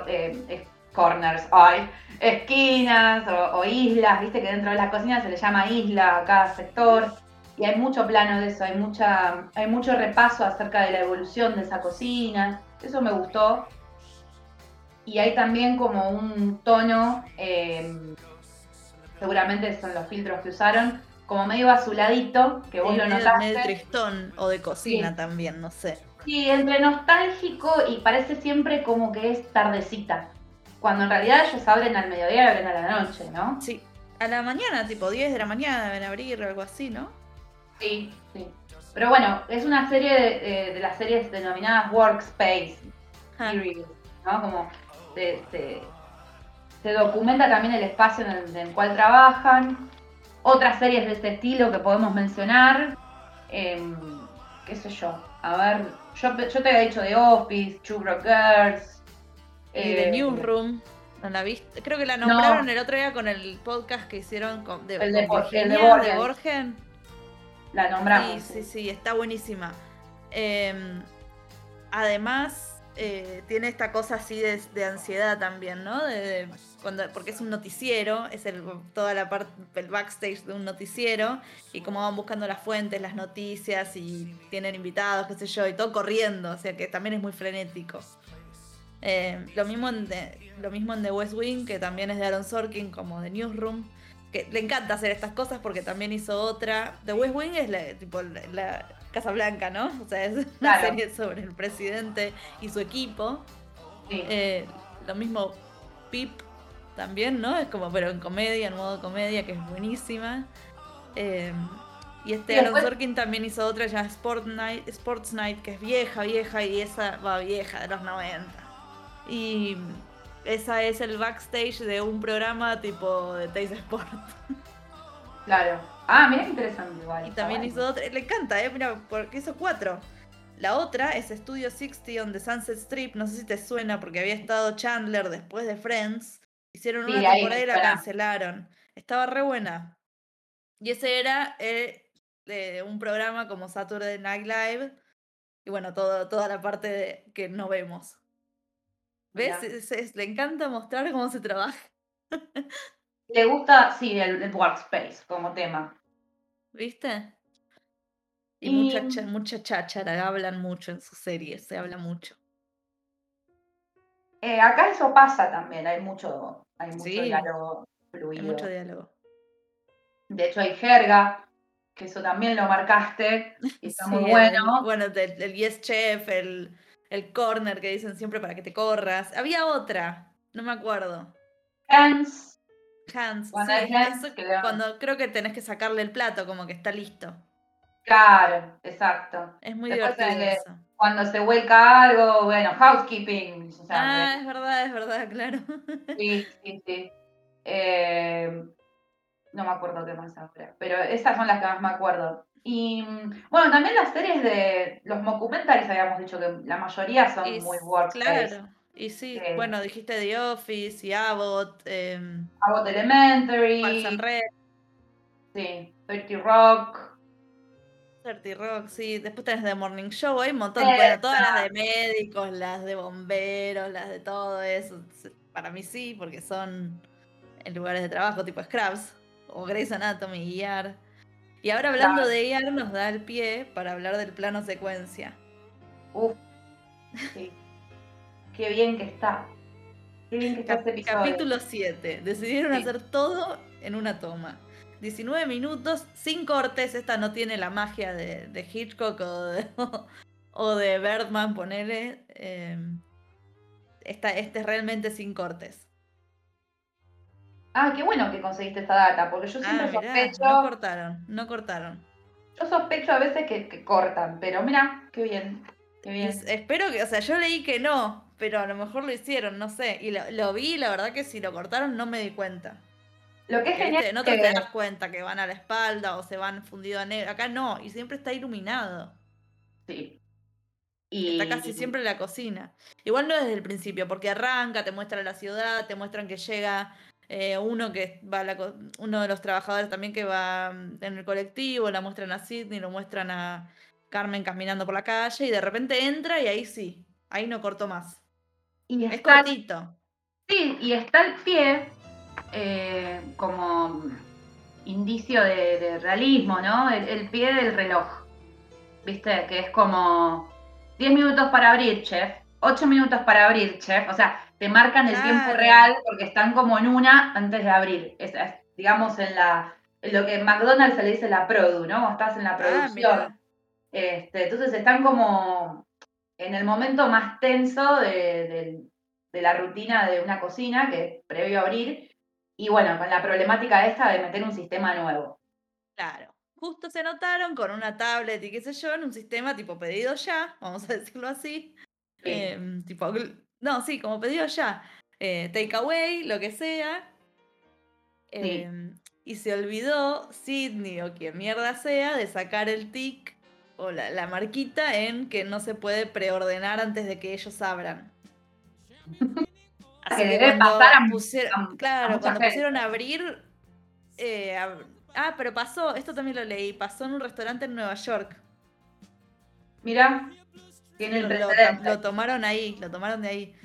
eh, corners, hay esquinas o, islas, viste que dentro de la cocina se le llama isla a cada sector. Y hay mucho plano de eso, hay mucha, hay mucho repaso acerca de la evolución de esa cocina. Eso me gustó. Y hay también como un tono, eh, seguramente son los filtros que usaron, como medio azuladito, que vos lo notaste. Medio tristón o de cocina también, no sé. Sí, entre nostálgico y parece siempre como que es tardecita. Cuando en realidad ellos abren al mediodía y abren a la noche, ¿no? Sí. A la mañana, tipo 10 de la mañana deben abrir o algo así, ¿no? Sí, sí. Pero bueno, es una serie de, las series denominadas Workspace Series, ¿no? Como se, documenta también el espacio en el cual trabajan otras series de este estilo que podemos mencionar. Em, qué sé yo. A ver, yo, te había dicho de Office, Two Girls. Y The eh, Newsroom. ¿No la viste? Creo que la nombraron el otro día con el podcast que hicieron con, de, el de, Borgen. La nombramos. Sí, sí, sí, está buenísima. Em, además, eh, tiene esta cosa así de, ansiedad también, ¿no? De, cuando, porque es un noticiero, es el, toda la parte, el backstage de un noticiero, y como van buscando las fuentes, las noticias, y tienen invitados, qué sé yo, y todo corriendo, o sea que también es muy frenético. Eh, lo, mismo en lo mismo en The West Wing, que también es de Aaron Sorkin, como de Newsroom, que le encanta hacer estas cosas porque también hizo otra. The West Wing es la, tipo, la, Casa Blanca, ¿no? O sea, es una serie sobre el presidente y su equipo. Eh, lo mismo Pip también, ¿no? Es como, pero en comedia, en modo comedia, que es buenísima. Eh, y este Aaron Sorkin también hizo otra ya Sport Night, Sports Night, que es vieja, vieja, y esa va vieja, de los 90. Y esa es el backstage de un programa tipo de Taste Sport. Claro. Ah, mira, interesante igual. Y también hizo otra, le encanta, ¿eh? Mira, porque hizo cuatro. La otra es Studio 60 on the Sunset Strip, no sé si te suena porque había estado Chandler después de Friends. Hicieron una temporada y la cancelaron. Estaba re buena. Y ese era eh, de un programa como Saturday Night Live. Y bueno, todo, toda la parte de, que no vemos. ¿Ves? le encanta mostrar cómo se trabaja. Le gusta, sí, el, workspace como tema. ¿Viste? Y, mucha, mucha cháchara, hablan mucho en sus series, se habla mucho. Eh, acá eso pasa también, hay mucho, hay mucho diálogo fluido. Hay mucho diálogo. De hecho, hay jerga, que eso también lo marcaste, y está <laughs> muy bueno. bueno, el, Yes Chef, el, el corner que dicen siempre para que te corras. Había otra, no me acuerdo. Hans. Hands, cuando creo que tenés que sacarle el plato, como que está listo. Claro, exacto. Es muy divertido eso. Cuando se vuelca algo, bueno, housekeeping. ah, es verdad, es verdad, claro. <laughs> Sí, sí, sí. Eh, no me acuerdo qué más ahora, pero esas son las que más me acuerdo. Y bueno, también las series de los mockumentaries habíamos dicho que la mayoría son muy workspace. Claro. Y sí, bueno, dijiste The Office y Abbott. Eh, Abbott Elementary. And Red. Sí, 30 Rock. 30 Rock, sí. Después tenés The Morning Show, hay un montón. Bueno, todas las de médicos, las de bomberos, las de todo eso. Para mí sí, porque son en lugares de trabajo tipo Scrubs o Grey's Anatomy y ER. Y ahora hablando de ER nos da el pie para hablar del plano secuencia. Uf. Sí. Qué bien que está. Qué bien que está este episodio. Capítulo 7. Decidieron hacer todo en una toma. 19 minutos, sin cortes. Esta no tiene la magia de, Hitchcock o de, <laughs> o de Birdman, ponele. Em, esta, este es realmente sin cortes. Ah, qué bueno que conseguiste esta data, porque yo siempre ah, sospecho. No cortaron, no cortaron. Yo sospecho a veces que, cortan, pero mira, qué bien. Qué bien. espero que, o sea, yo leí que no, pero a lo mejor lo hicieron, no sé. Y lo, vi, la verdad que si lo cortaron no me di cuenta. Lo que es genial. No te, das cuenta que van a la espalda o se van fundido a negro. Acá no, y siempre está iluminado. Sí. Y... Está casi siempre en la cocina. Igual no desde el principio, porque arranca, te muestra la ciudad, te muestran que llega eh, uno que va uno de los trabajadores también que va mm, en el colectivo, la muestran a Sidney, lo muestran a Carmen caminando por la calle y de repente entra y ahí sí, ahí no cortó más. Y es cortito. Sí, y está el pie eh, como indicio de, realismo, ¿no? El, pie del reloj. ¿Viste? Que es como 10 minutos para abrir, chef, 8 minutos para abrir, chef. O sea, te marcan el tiempo real porque están como en una antes de abrir. Es, digamos, en la lo que en McDonald's se le dice la produ, ¿no? estás en la ah, producción. este, entonces están como en el momento más tenso de, de, la rutina de una cocina, que es previo a abrir, y bueno, con la problemática esta de meter un sistema nuevo. Claro. Justo se notaron con una tablet y qué sé yo, en un sistema tipo pedido ya, vamos a decirlo así. Em, tipo no, sí, como pedido ya. Eh, takeaway, lo que sea. Em, y se olvidó Sidney o quien mierda sea de sacar el tic o la, marquita en que no se puede preordenar antes de que ellos abran. <laughs> Así que, cuando pusieron, claro, cuando pusieron a abrir, eh, ah, pero pasó, esto también lo leí, pasó en un restaurante en Nueva York. Mira, lo, tomaron ahí, lo tomaron de ahí.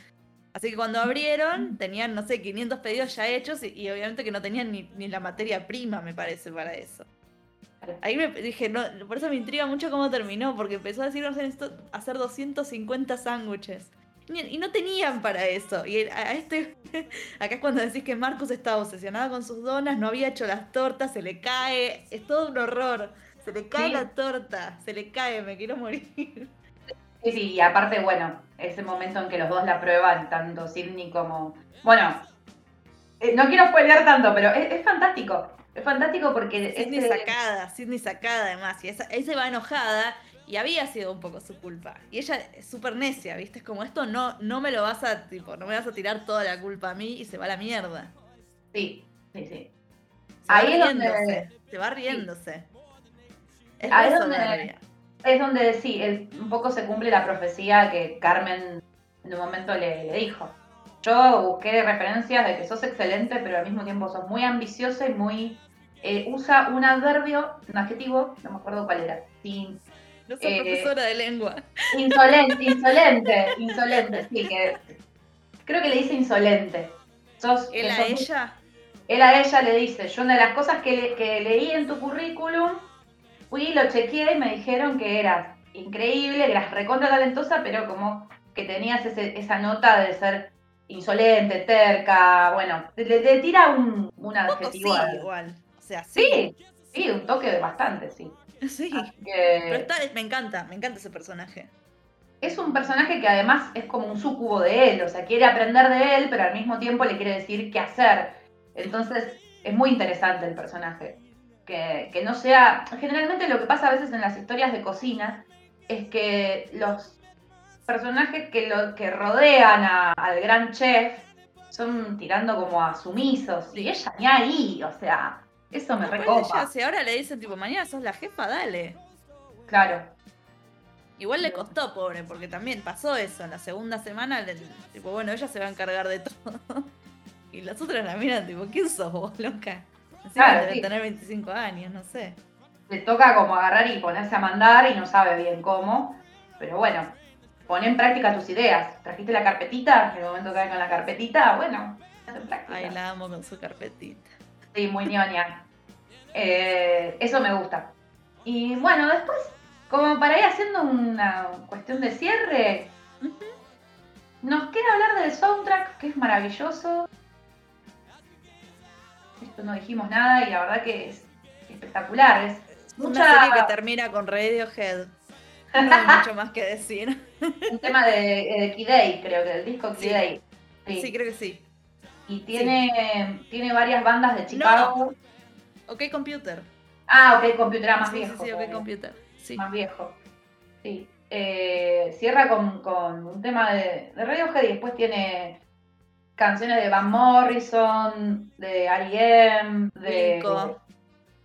Así que cuando abrieron, tenían, no sé, 500 pedidos ya hechos y, obviamente que no tenían ni, la materia prima, me parece, para eso. Ahí me dije, no, por eso me intriga mucho cómo terminó, porque empezó a decir, a hacer 250 sándwiches. Y no tenían para eso. Y a este, <laughs> acá es cuando decís que Marcus estaba obsesionado con sus donas, no había hecho las tortas, se le cae, es todo un horror. Se le cae la torta, se le cae, me quiero morir. Sí, sí, y aparte, bueno, ese momento en que los dos la prueban, tanto Sidney como. Bueno, eh, no quiero spoilear tanto, pero es, fantástico. Es fantástico porque. Sidney sacada, Sidney sacada además. Y esa, se va enojada y había sido un poco su culpa. Y ella es súper necia, ¿viste? Es como esto no, no me lo vas a, tipo, no me vas a tirar toda la culpa a mí y se va a la mierda. Sí, sí, sí. Se ahí va riéndose, se va riéndose. Es ahí donde es donde sí, un poco se cumple la profecía que Carmen en un momento le, dijo. Yo busqué referencias de que sos excelente, pero al mismo tiempo sos muy ambiciosa y muy... Eh, usa un adverbio, un adjetivo, no me acuerdo cuál era. Sin, no soy eh, profesora de lengua. Insolente, insolente, insolente, sí, que creo que le dice insolente. Sos, ¿Él a ella? Él a ella le dice, yo una de las cosas que, que leí en tu currículum fui, lo chequeé y me dijeron que eras increíble, que eras recontra talentosa, pero como que tenías esa nota de ser insolente, terca, bueno, le, tira un, un adjetivo. Sí, igual. O sea, sí. sí. un toque de bastante, sí. <laughs> Sí. Pero me encanta, me encanta ese personaje. Es un personaje que además es como un sucubo de él, o sea, quiere aprender de él, pero al mismo tiempo le quiere decir qué hacer. Entonces, es muy interesante el personaje que, no sea... Generalmente lo que pasa a veces en las historias de cocina es que los personajes que, lo, que rodean al gran chef son tirando como a sumisos y ella ni ahí, o sea, eso me recopa. si ahora le dicen tipo, mañana sos la jefa, dale. Claro. Igual le costó, pobre, porque también pasó eso. En la segunda semana, tipo, bueno, ella se va a encargar de todo. <laughs> y las otras la miran, tipo, ¿quién sos vos, loca? Claro, debe tener 25 años, no sé. Le toca como agarrar y ponerse a mandar y no sabe bien cómo. Pero bueno, pon en práctica tus ideas. ¿Trajiste la carpetita? En el momento que hay con la carpetita, bueno, en práctica. Ay, la amo con su carpetita. Sí, muy ñoña. Eh, eso me gusta. Y bueno, después, como para ir haciendo una cuestión de cierre, nos queda hablar del soundtrack, que es maravilloso esto no dijimos nada y la verdad que es espectacular. Es mucha... Una serie que termina con Radiohead. <laughs> No hay mucho más que decir. Un tema de, de Key creo que, del disco Key sí. sí. creo que sí. Y tiene, tiene varias bandas de Chicago. Ok Computer. Ah, Ok Computer, era más viejo. Sí, sí, Ok Computer. Más viejo. Sí. Eh, cierra con, con, un tema de, de Radiohead y después tiene canciones de Van Morrison, de R.E.M., de Wilco.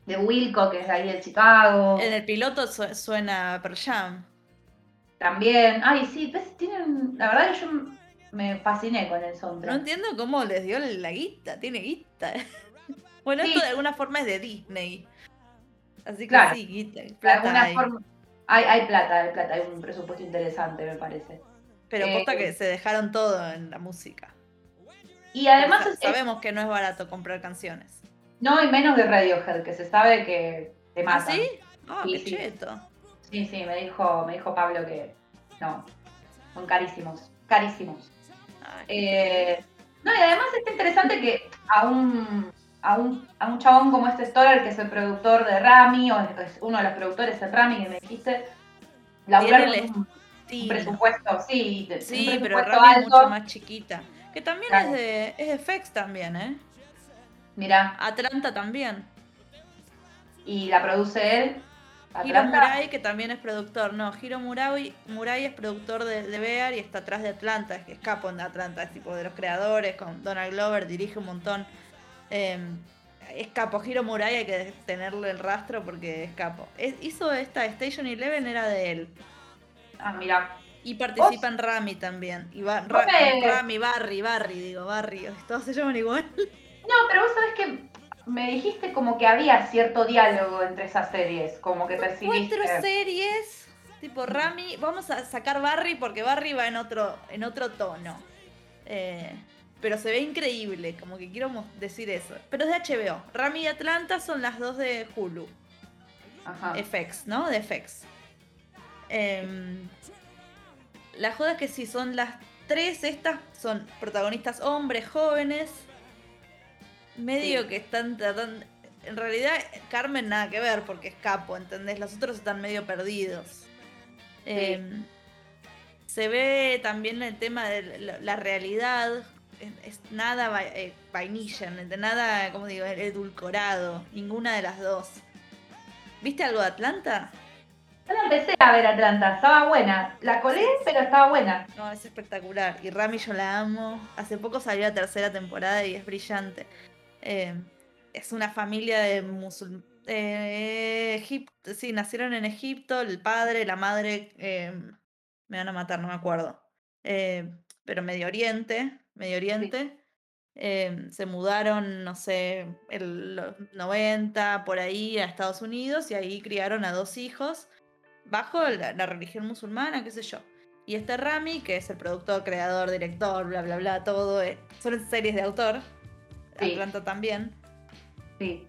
De, Wilco, que es de ahí de Chicago. En el piloto suena Pearl Jam. También, ay, sí, tienen, la verdad que yo me fasciné con el soundtrack. No entiendo cómo les dio la guita, tiene guita. <laughs> Bueno, esto de alguna forma es de Disney. Así que sí, guita, plata. De alguna forma, hay, hay plata, hay plata, hay un presupuesto interesante, me parece. Pero eh, que se dejaron todo en la música. Y además sabemos que no es barato comprar canciones. No, y menos de Radiohead, que se sabe que te ¿Ah, matan. ¿Ah, sí? Ah, qué cheto. Sí, sí, me dijo, me dijo Pablo que no, son carísimos, carísimos. Eh, no, y además es interesante que a un, a un, a un chabón como este Stoller, que es el productor de Rami, o es uno de los productores de Rami que me dijiste, laburar un, un, presupuesto, sí, sí pero Rami es mucho más chiquita. Que también es de es de FX también, ¿eh? Mira. Atlanta también. Y la produce él. Hiro Murai, que también es productor. No, Hiro Murai, Murai es productor de, de Bear y está atrás de Atlanta. Es, es capo de Atlanta, es tipo de los creadores. Con Donald Glover dirige un montón. Em, es capo. Hiro Murai hay que tenerle el rastro porque es capo. hizo esta Station Eleven, era de él. Ah, mira. Y participa en Rami también. Y Rami, Barry, Barry, digo, Barry. Todos se llaman igual. No, pero vos sabés que me dijiste como que había cierto diálogo entre esas series, como que percibiste. Cuatro series, tipo Rami, vamos a sacar Barry porque Barry va en otro, en otro tono. Eh, pero se ve increíble, como que quiero decir eso. Pero es de HBO. Rami y Atlanta son las dos de Hulu. Ajá. FX, ¿no? De FX. Em, la joda es que sí, son las tres estas, son protagonistas hombres, jóvenes medio que están tratando. En realidad, Carmen nada que ver porque es capo, ¿entendés? Los otros están medio perdidos. Em, se ve también el tema de la, realidad. Es, nada eh, vainilla, nada, como digo, edulcorado. Ninguna de las dos. ¿Viste algo de Atlanta? Yo no empecé a ver Atlanta, estaba buena. La colé, pero estaba buena. No, es espectacular. Y Rami yo la amo. Hace poco salió la tercera temporada y es brillante. Eh, es una familia de musulmanes. Egipto, sí, nacieron en Egipto, el padre, la madre, eh, me van a matar, no me acuerdo. Eh, pero Medio Oriente, Medio Oriente. se mudaron, no sé, en los 90, por ahí, a Estados Unidos y ahí criaron a dos hijos bajo la, la religión musulmana, qué sé yo. Y este Rami, que es el productor, creador, director, bla, bla, bla, todo, son series de autor, Atlanta también. Sí.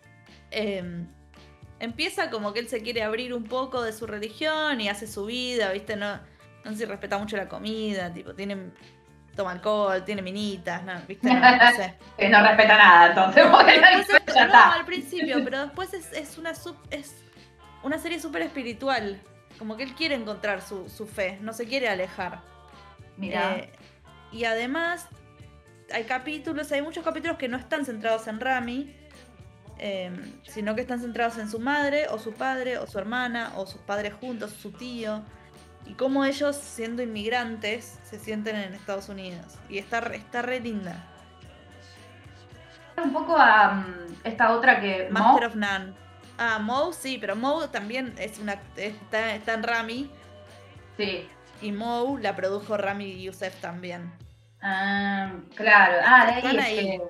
Em, empieza como que él se quiere abrir un poco de su religión y hace su vida, ¿viste? No, no sé si respeta mucho la comida, tipo, tiene. Toma alcohol, tiene minitas, ¿no? ¿Viste? No, sé. <laughs> no respeta nada, entonces. No, al principio, pero después es, una es una serie súper espiritual. Como que él quiere encontrar su, fe, no se quiere alejar. Mira. Eh, y además hay capítulos, hay muchos capítulos que no están centrados en Rami, em, sino que están centrados en su madre, o su padre, o su hermana, o sus padres juntos, su tío, y cómo ellos, siendo inmigrantes, se sienten en Estados Unidos. Y está, está re linda. Un poco a mm, esta otra que. Master of None. Ah, Moe sí, pero Moe también es una está, está en Rami. Sí. Y Moe la produjo Rami Youssef también. Ah, claro. Ah, de ahí. Están ahí.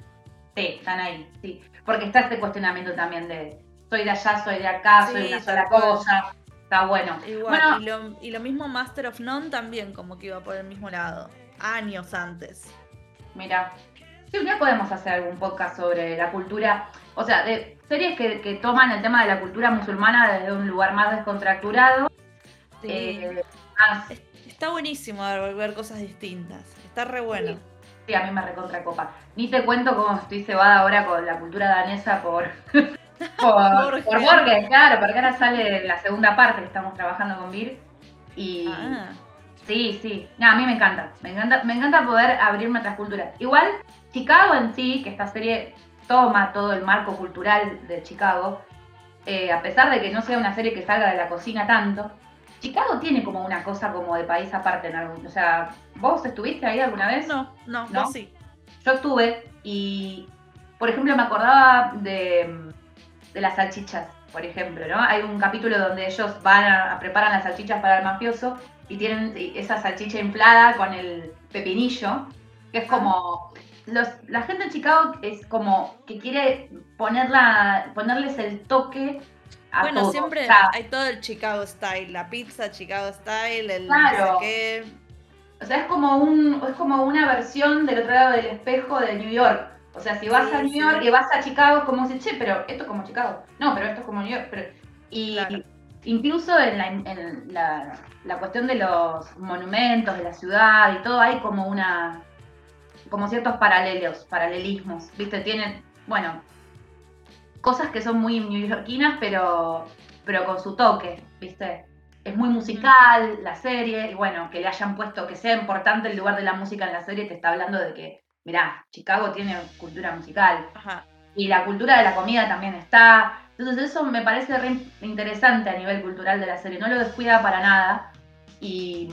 sí, están ahí, sí. Porque está este cuestionamiento también de soy de allá, soy de acá, soy una sola cosa. Está bueno. Igual, y, lo, mismo Master of None también, como que iba por el mismo lado. Años antes. Mira. Sí, un día podemos hacer algún podcast sobre la cultura, o sea, de series que, toman el tema de la cultura musulmana desde un lugar más descontracturado. Sí. Eh, está buenísimo ver cosas distintas. Está re bueno. Sí, a mí me recontra copa. Ni te cuento cómo estoy cebada ahora con la cultura danesa por, <laughs> por, por Borges, claro, porque ahora sale la segunda parte que estamos trabajando con Vir. Y ah. sí, sí. No, a mí me encanta. Me encanta, me encanta poder abrirme a otras culturas. Igual, Chicago en sí, que esta serie toma todo el marco cultural de Chicago, eh, a pesar de que no sea una serie que salga de la cocina tanto, Chicago tiene como una cosa como de país aparte en algún, o sea, ¿vos estuviste ahí alguna vez? No, no, no, sí. Yo estuve y, por ejemplo, me acordaba de, de las salchichas, por ejemplo, ¿no? Hay un capítulo donde ellos van a, preparan las salchichas para el mafioso y tienen esa salchicha inflada con el pepinillo, que es como... Los, la gente en Chicago es como que quiere ponerla, ponerles el toque a Bueno, todo. siempre O sea, hay todo el Chicago Style, la pizza Chicago Style, el Claro. O sea, es como un, es como una versión del otro lado del espejo de New York. O sea, si vas Sí, a New sí. York y vas a Chicago, es como si, che, pero esto es como Chicago. No, pero esto es como New York. Pero... Y Claro. incluso en, la, en la, la cuestión de los monumentos, de la ciudad y todo, hay como una, como ciertos paralelos, paralelismos. ¿Viste? Tienen, bueno, cosas que son muy neoyorquinas, pero, pero con su toque, ¿viste? Es muy musical la serie, y bueno, que le hayan puesto, que sea importante el lugar de la música en la serie, te está hablando de que, mirá, Chicago tiene cultura musical, Ajá. y la cultura de la comida también está. Entonces eso me parece re interesante a nivel cultural de la serie, no lo descuida para nada. Y,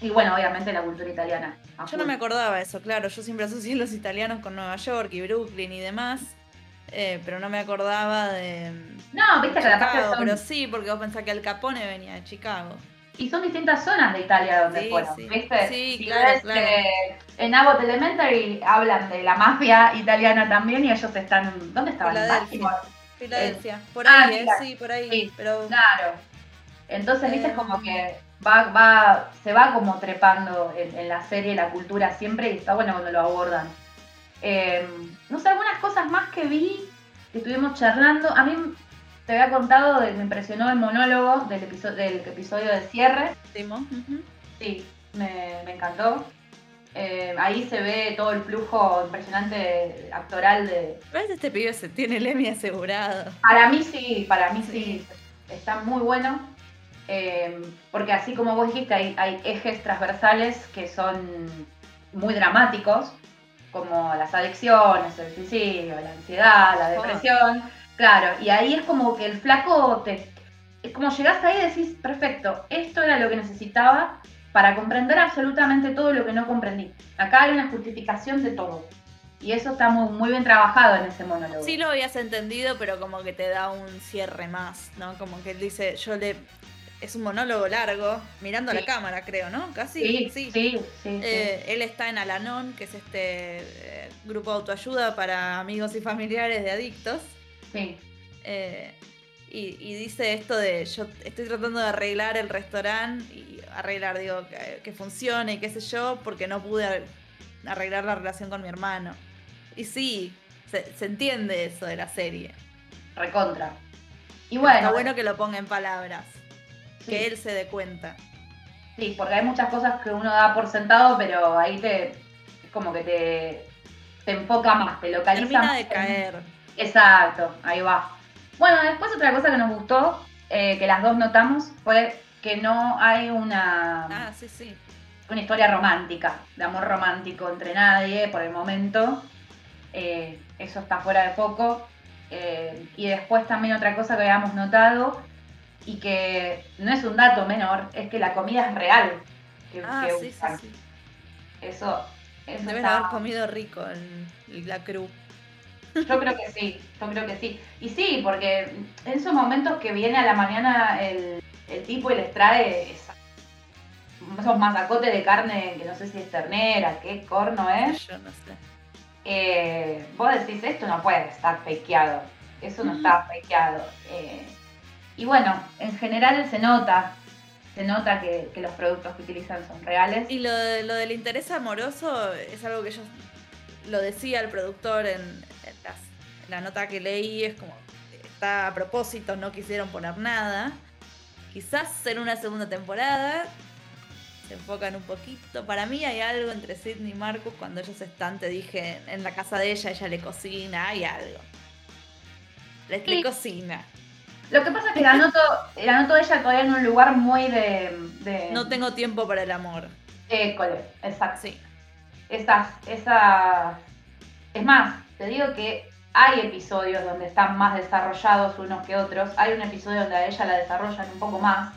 y bueno, obviamente la cultura italiana. Yo no me acordaba eso, claro. Yo siempre asocié los italianos con Nueva York y Brooklyn y demás. eh, pero no me acordaba de No, viste que la son, Pero sí, porque vos pensás que Al Capone venía de Chicago. y son distintas zonas de Italia donde Sí, fueron, sí. ¿viste? Sí, claro, ves, claro. eh, en Abbott Elementary hablan de la mafia italiana también y ellos están, ¿dónde estaban? Filadelfia. Filadelfia. Por ah, ahí, eh, sí, por ahí. Sí, pero Claro. Entonces, viste, es Eh, como que va, va, se va como trepando en, en la serie la cultura siempre y está bueno cuando lo abordan. Eh, no sé, algunas cosas más que vi, que estuvimos charlando. A mí te había contado, me impresionó el monólogo del episodio, del episodio de cierre. Sí, me, me encantó. Eh, ahí se ve todo el flujo impresionante actoral de, ¿Ves? Este pibe se tiene el Emmy asegurado. Para mí sí, para mí sí, Sí. está muy bueno. Eh, porque así como vos dijiste, hay, hay ejes transversales que son muy dramáticos, como las adicciones, el suicidio, la ansiedad, la depresión. Claro, y ahí es como que el flaco te. Es como llegás ahí y decís, perfecto, esto era lo que necesitaba para comprender absolutamente todo lo que no comprendí. Acá hay una justificación de todo. Y eso está muy, muy bien trabajado en ese monólogo. Sí lo habías entendido, pero como que te da un cierre más, ¿no? Como que él dice, yo le... Es un monólogo largo, mirando a la cámara, creo, ¿no? Casi. Sí, sí, sí. sí, Eh, él está en Alanon, que es este eh, grupo de autoayuda para amigos y familiares de adictos. sí. Eh, y, y dice esto de yo estoy tratando de arreglar el restaurante y arreglar, digo, que, que funcione y qué sé yo, porque no pude ar- arreglar la relación con mi hermano. Y sí, se, se entiende eso de la serie. recontra. Y bueno, Está bueno que lo ponga en palabras, sí, que él se dé cuenta. sí, porque hay muchas cosas que uno da por sentado, pero ahí te es como que te, te enfoca más, te localiza Termina más de caer. Exacto, ahí va. Bueno, después otra cosa que nos gustó, eh, que las dos notamos, fue que no hay una, Ah, sí, sí. una historia romántica, de amor romántico entre nadie por el momento. Eh, eso está fuera de foco. Eh, y después también otra cosa que habíamos notado y que no es un dato menor, es que la comida es real. Que, Ah, que sí, sí, usan. sí. Eso, eso Deben está- haber comido rico en la crew. Yo creo que sí, yo creo que sí. Y sí, porque en esos momentos que viene a la mañana el, el tipo y les trae esa- esos mazacotes de carne que no sé si es ternera, qué corno es. Yo no sé. eh, vos decís, esto no puede estar fakeado. Eso no está fakeado. Eh, y bueno, en general se nota, se nota que, que los productos que utilizan son reales. Y lo, lo del interés amoroso es algo que yo lo decía el productor en, en las- en la nota que leí, es como, está a propósito, no quisieron poner nada. Quizás en una segunda temporada se enfocan un poquito. Para mí hay algo entre Sidney y Marcus cuando ellos están, te dije, en la casa de ella, ella le cocina, hay algo. Les le cocina. Lo que pasa es que la noto, la noto ella todavía en un lugar muy de... de No tengo tiempo para el amor. École, exacto. Sí. Esas, esas... Es más, te digo que hay episodios donde están más desarrollados unos que otros. Hay un episodio donde a ella la desarrollan un poco más,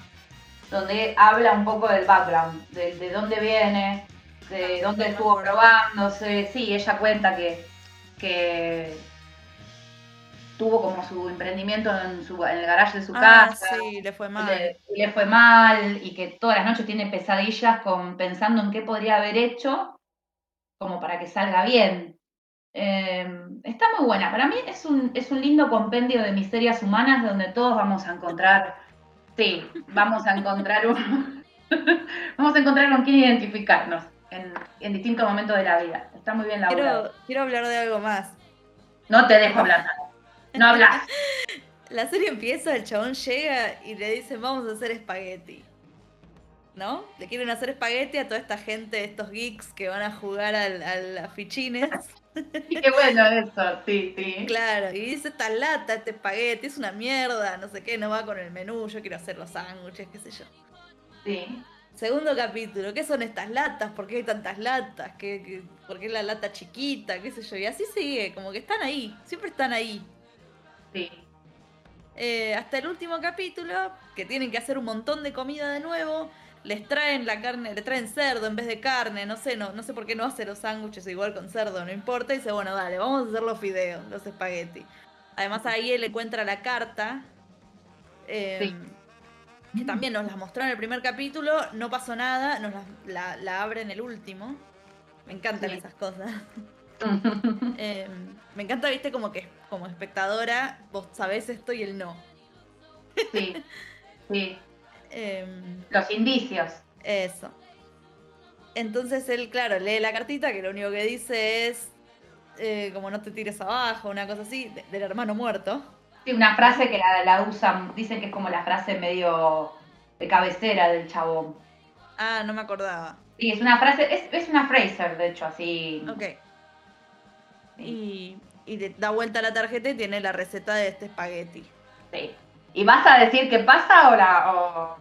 donde habla un poco del background, de, de dónde viene, de Ah, dónde estuvo probándose. Sí, ella cuenta que, que tuvo como su emprendimiento en, su, en el garaje de su Ah, casa. sí, le fue mal. le, le fue mal y que todas las noches tiene pesadillas con pensando en qué podría haber hecho como para que salga bien. Eh, está muy buena. Para mí es un, es un lindo compendio de miserias humanas donde todos vamos a encontrar, sí, vamos a encontrar un, <laughs> vamos a encontrar con quién identificarnos en, en distintos momentos de la vida. Está muy bien laburado. Quiero, quiero hablar de algo más. No te dejo hablar nada. No hablas. <laughs> La serie empieza, el chabón llega y le dicen vamos a hacer espagueti. ¿No? Le quieren hacer espagueti a toda esta gente, estos geeks que van a jugar al, al afichines. <laughs> Qué bueno eso, sí, sí. Claro, y dice esta lata, este espagueti, es una mierda, no sé qué, no va con el menú, yo quiero hacer los sándwiches, qué sé yo. Sí. Segundo capítulo, ¿qué son estas latas? ¿Por qué hay tantas latas? ¿Qué, qué- por qué la lata chiquita? ¿Qué sé yo? Y así sigue, como que están ahí, siempre están ahí. Sí. Eh, hasta el último capítulo, que tienen que hacer un montón de comida de nuevo, les traen la carne, le traen cerdo en vez de carne, no sé, no, no sé por qué no hace los sándwiches igual con cerdo, no importa, y dice, bueno, dale, vamos a hacer los fideos, los espagueti. Además ahí él encuentra la carta, eh, Sí. que también nos la mostró en el primer capítulo, no pasó nada, nos la, la- la abre en el último. Me encantan Sí. esas cosas. <laughs> Eh, me encanta, viste, como que como espectadora vos sabés esto y él no. Sí. Sí. <laughs> Em, Los indicios. Eso. Entonces él, claro, lee la cartita que lo único que dice es eh, como no te tires abajo, una cosa así, de- del hermano muerto. Sí, una frase que la, la usan, dicen que es como la frase medio de cabecera del chabón. Ah, no me acordaba. Sí, es una frase, es, es una Fraser, de hecho, así. Ok. Y, y le da vuelta la tarjeta y tiene la receta de este espagueti. sí. ¿Y vas a decir qué pasa ahora? O...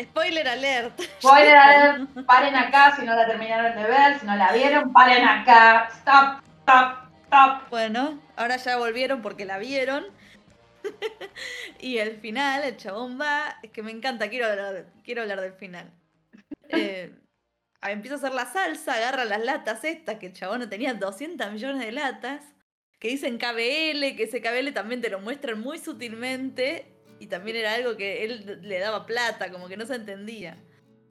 Spoiler alert. Spoiler <laughs> alert, paren acá si no la terminaron de ver, si no la vieron, paren acá. Stop, stop, stop. Bueno, ahora ya volvieron porque la vieron. <laughs> y el final, el chabón va. Es que me encanta, quiero hablar, quiero hablar del final. Eh, empieza a hacer la salsa, agarra las latas estas, que el chabón no tenía 200 millones de latas. Que dicen KBL, que ese KBL también te lo muestran muy sutilmente. Y también era algo que él le daba plata, como que no se entendía.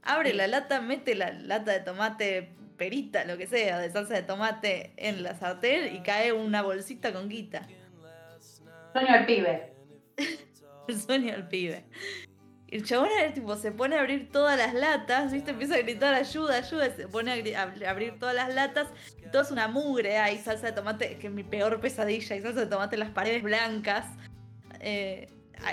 Abre la lata, mete la lata de tomate perita, lo que sea, de salsa de tomate en la sartén y cae una bolsita con guita. Sueño al pibe. El <laughs> sueño del pibe. Y el chabón era, tipo, se pone a abrir todas las latas, ¿viste? Empieza a gritar ayuda, ayuda, y se pone a, abrir todas las latas. Todo es una mugre, hay salsa de tomate, que es mi peor pesadilla, hay salsa de tomate en las paredes blancas. Eh,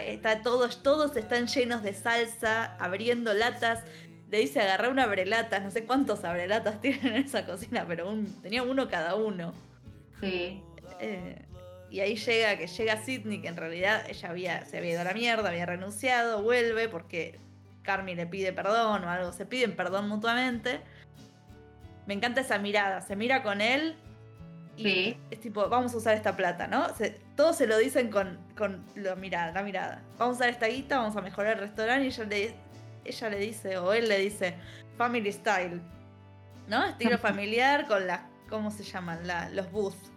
está todos, todos están llenos de salsa, abriendo latas. Le dice agarrar una abrelatas, no sé cuántos abrelatas <laughs> tienen en esa cocina, pero un- tenía uno cada uno. Sí. Eh, y ahí llega, que llega Sidney, que en realidad ella había, se había ido a la mierda, había renunciado, vuelve porque Carmi le pide perdón o algo, se piden perdón mutuamente. Me encanta esa mirada, se mira con él y Sí. es tipo, vamos a usar esta plata, ¿no? Se- todos se lo dicen con, con la mirada, la mirada. Vamos a usar esta guita, vamos a mejorar el restaurante y ella le, ella le dice, o él le dice, family style, ¿no? Estilo familiar con las, ¿cómo se llaman? La- los booths.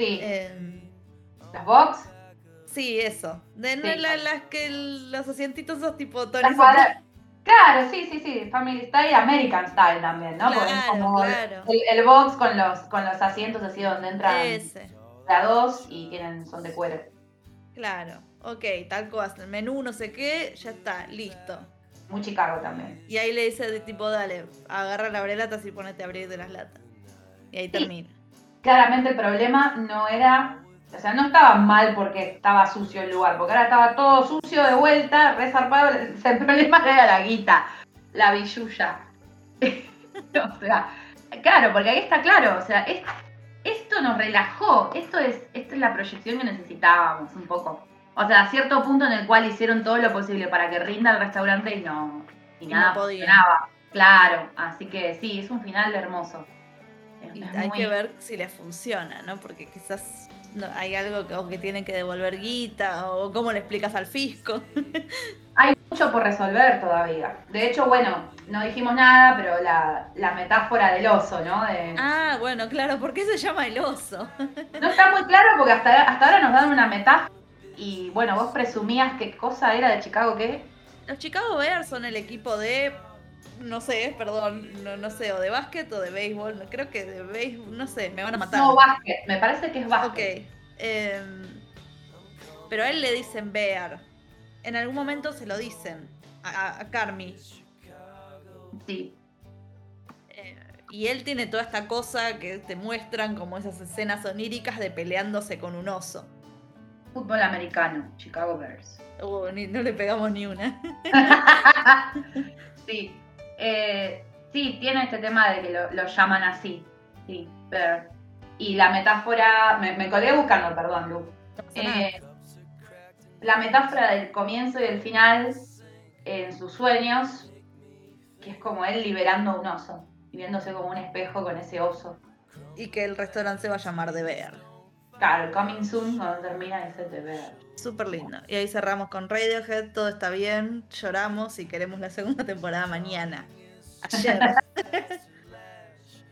Sí. Em, Las box. sí, eso. De Sí. la- las que el- los asientitos esos tipo Tony Claro, sí, sí, sí. Family Style y American Style también, ¿no? Porque es Claro, como claro. El, el box con los, con los asientos así donde entran Ese, a dos y tienen, son de cuero. claro. Ok, tal cosa. El menú, no sé qué, ya está, listo. Muy Chicago también. Y ahí le dice de tipo, dale, agarra la brelatas y ponete a abrir de las latas. Y ahí termina. Claramente el problema no era, o sea, no estaba mal porque estaba sucio el lugar, porque ahora estaba todo sucio de vuelta, resarpado. <laughs> El problema era la guita, la billulla. <laughs> o sea, claro, porque ahí está claro, o sea, es- esto nos relajó, esto es, esto es la proyección que necesitábamos un poco. O sea, a cierto punto en el cual hicieron todo lo posible para que rinda el restaurante y no, y Y no nada funcionaba. Claro, así que sí, es un final hermoso. Y hay muy- que ver si le funciona, ¿no? Porque quizás no, hay algo que, o que tienen que devolver guita, o cómo le explicas al fisco. <laughs> mucho por resolver todavía. De hecho, bueno, no dijimos nada, pero la, la metáfora del oso, ¿no? De- Ah, bueno, claro, ¿por qué se llama el oso? <laughs> No está muy claro porque hasta, hasta ahora nos dan una metáfora. Y bueno, vos presumías qué cosa era de Chicago qué. Los Chicago Bears son el equipo de. No sé, perdón, no, no sé, o de básquet o de béisbol. no, Creo que de béisbol, no sé, me van a matar. No, básquet. Me parece que es Ok. básquet. em, pero a él le dicen Bear. En algún momento se lo dicen a, a- a Carmi. Sí. Eh, y él tiene toda esta cosa que te muestran como esas escenas oníricas de peleándose con un oso. Fútbol americano, Chicago Bears. Uh, ni- no le pegamos ni una. <laughs> sí. Eh, sí, tiene este tema de que lo, lo llaman así. Sí. Y la metáfora. Me, me colgué buscando, perdón, Lu. Eh, la metáfora del comienzo y del final en sus sueños, que es como él liberando a un oso y viéndose como un espejo con ese oso. Y que el restaurante se va a llamar The Bear. Claro, coming soon cuando termina ese. Súper lindo. Y ahí cerramos con Radiohead, todo está bien, lloramos y queremos la segunda <laughs> temporada mañana. Ayer. <laughs>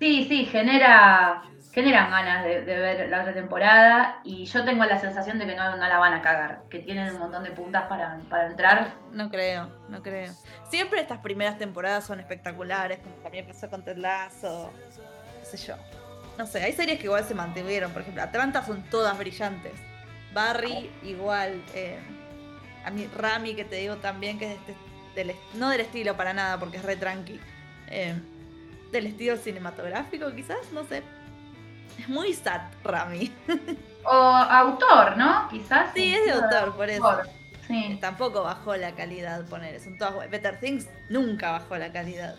Sí, sí, genera, generan ganas de, de ver la otra temporada y yo tengo la sensación de que no, no la van a cagar, que tienen un montón de puntas para, para entrar. No creo, no creo. Siempre estas primeras temporadas son espectaculares, como también pasó con Ted Lasso, qué sé yo. No sé, hay series que igual se mantuvieron, por ejemplo, Atlanta son todas brillantes. Barry igual, eh, a mí Rami que te digo también que es de este- del, no del estilo para nada porque es re tranqui. eh, del estilo cinematográfico quizás, no sé. Es muy sad Rami. O autor, ¿no? Quizás. Sí, es de autor, por eso. Autor, Sí. Tampoco bajó la calidad, poner. Son todas Better Things nunca bajó la calidad.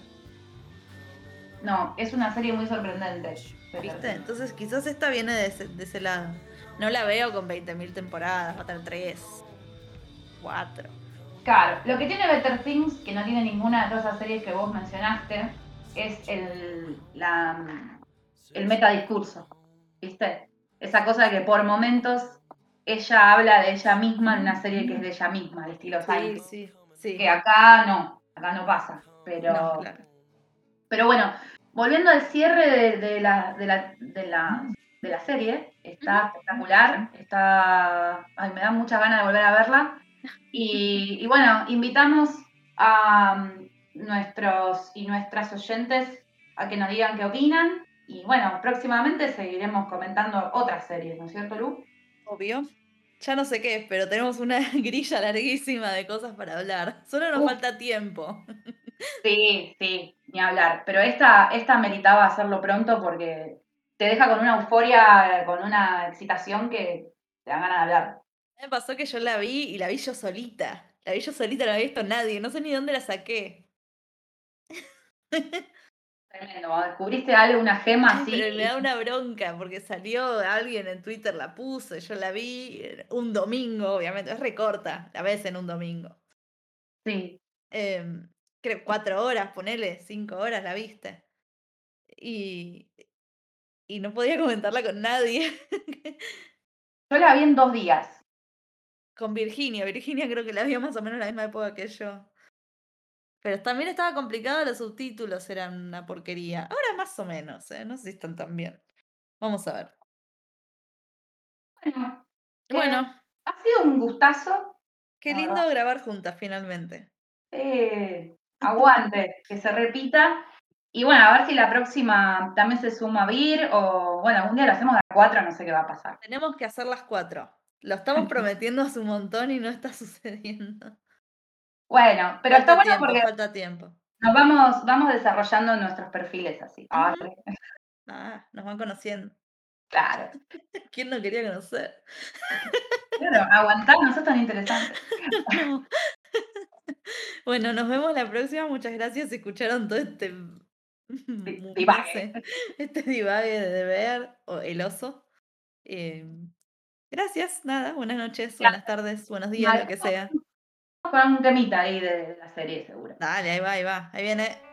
No, es una serie muy sorprendente. ¿Viste? Entonces quizás esta viene de ese, de ese lado. No la veo con 20.000 temporadas, va a tener 3, 4. Claro, lo que tiene Better Things, que no tiene ninguna de todas esas series que vos mencionaste, es el, la, el metadiscurso. ¿Viste? Esa cosa de que por momentos ella habla de ella misma en una serie que es de ella misma, al estilo Sí, sí, sí. Que acá no, acá no pasa. Pero, No, claro. pero bueno, volviendo al cierre de, de la, de, la, de, la, de la serie, está espectacular, está, ay, me da muchas ganas de volver a verla. Y, y bueno, invitamos a um, nuestros y nuestras oyentes a que nos digan qué opinan. Y bueno, próximamente seguiremos comentando otras series, ¿no es cierto, Lu? Obvio. Ya no sé qué es, pero tenemos una <laughs> grilla larguísima de cosas para hablar. Solo nos falta tiempo. Sí, sí, ni hablar. Pero esta, esta meritaba hacerlo pronto porque te deja con una euforia, con una excitación que te dan ganas de hablar. Me pasó que yo la vi y la vi yo solita. La vi yo solita, no la había visto nadie. No sé ni dónde la saqué. <laughs> Tremendo. Descubriste algo, una gema así. Pero me da una bronca porque salió alguien en Twitter, la puso, yo la vi eh, un domingo, obviamente, es recorta, la ves en un domingo. Sí. Em, creo cuatro horas, ponele, cinco horas la viste. Y, y no podía <laughs> comentarla con nadie. Yo la vi en dos días. con Virginia, Virginia creo que la vio más o menos la misma época que yo. Pero también estaba complicado, los subtítulos eran una porquería. Ahora más o menos, ¿eh? no sé si están tan bien. Vamos a ver. Bueno, eh, Bueno, ha sido un gustazo. qué lindo grabar juntas finalmente. Eh, aguante, que se repita. Y bueno, a ver si la próxima también se suma Vir o bueno, algún día lo hacemos a cuatro, no sé qué va a pasar. Tenemos que hacer las cuatro. Lo estamos <laughs> prometiendo hace un montón y no está sucediendo. Bueno, pero falta está bueno tiempo, porque falta tiempo. nos vamos, vamos desarrollando nuestros perfiles así. Ah. Ah, nos van conociendo. claro. <laughs> ¿Quién no quería conocer? Claro, aguantar, no sos tan interesante. <laughs> No. <laughs> Bueno, nos vemos la próxima. Muchas gracias si escucharon todo este <laughs> no divague. sé, este divague de deber o el oso. Eh, gracias, nada, buenas noches, buenas tardes, buenos días, lo que sea. Con un temita ahí de la serie, seguro. Dale, ahí va, ahí va, ahí viene.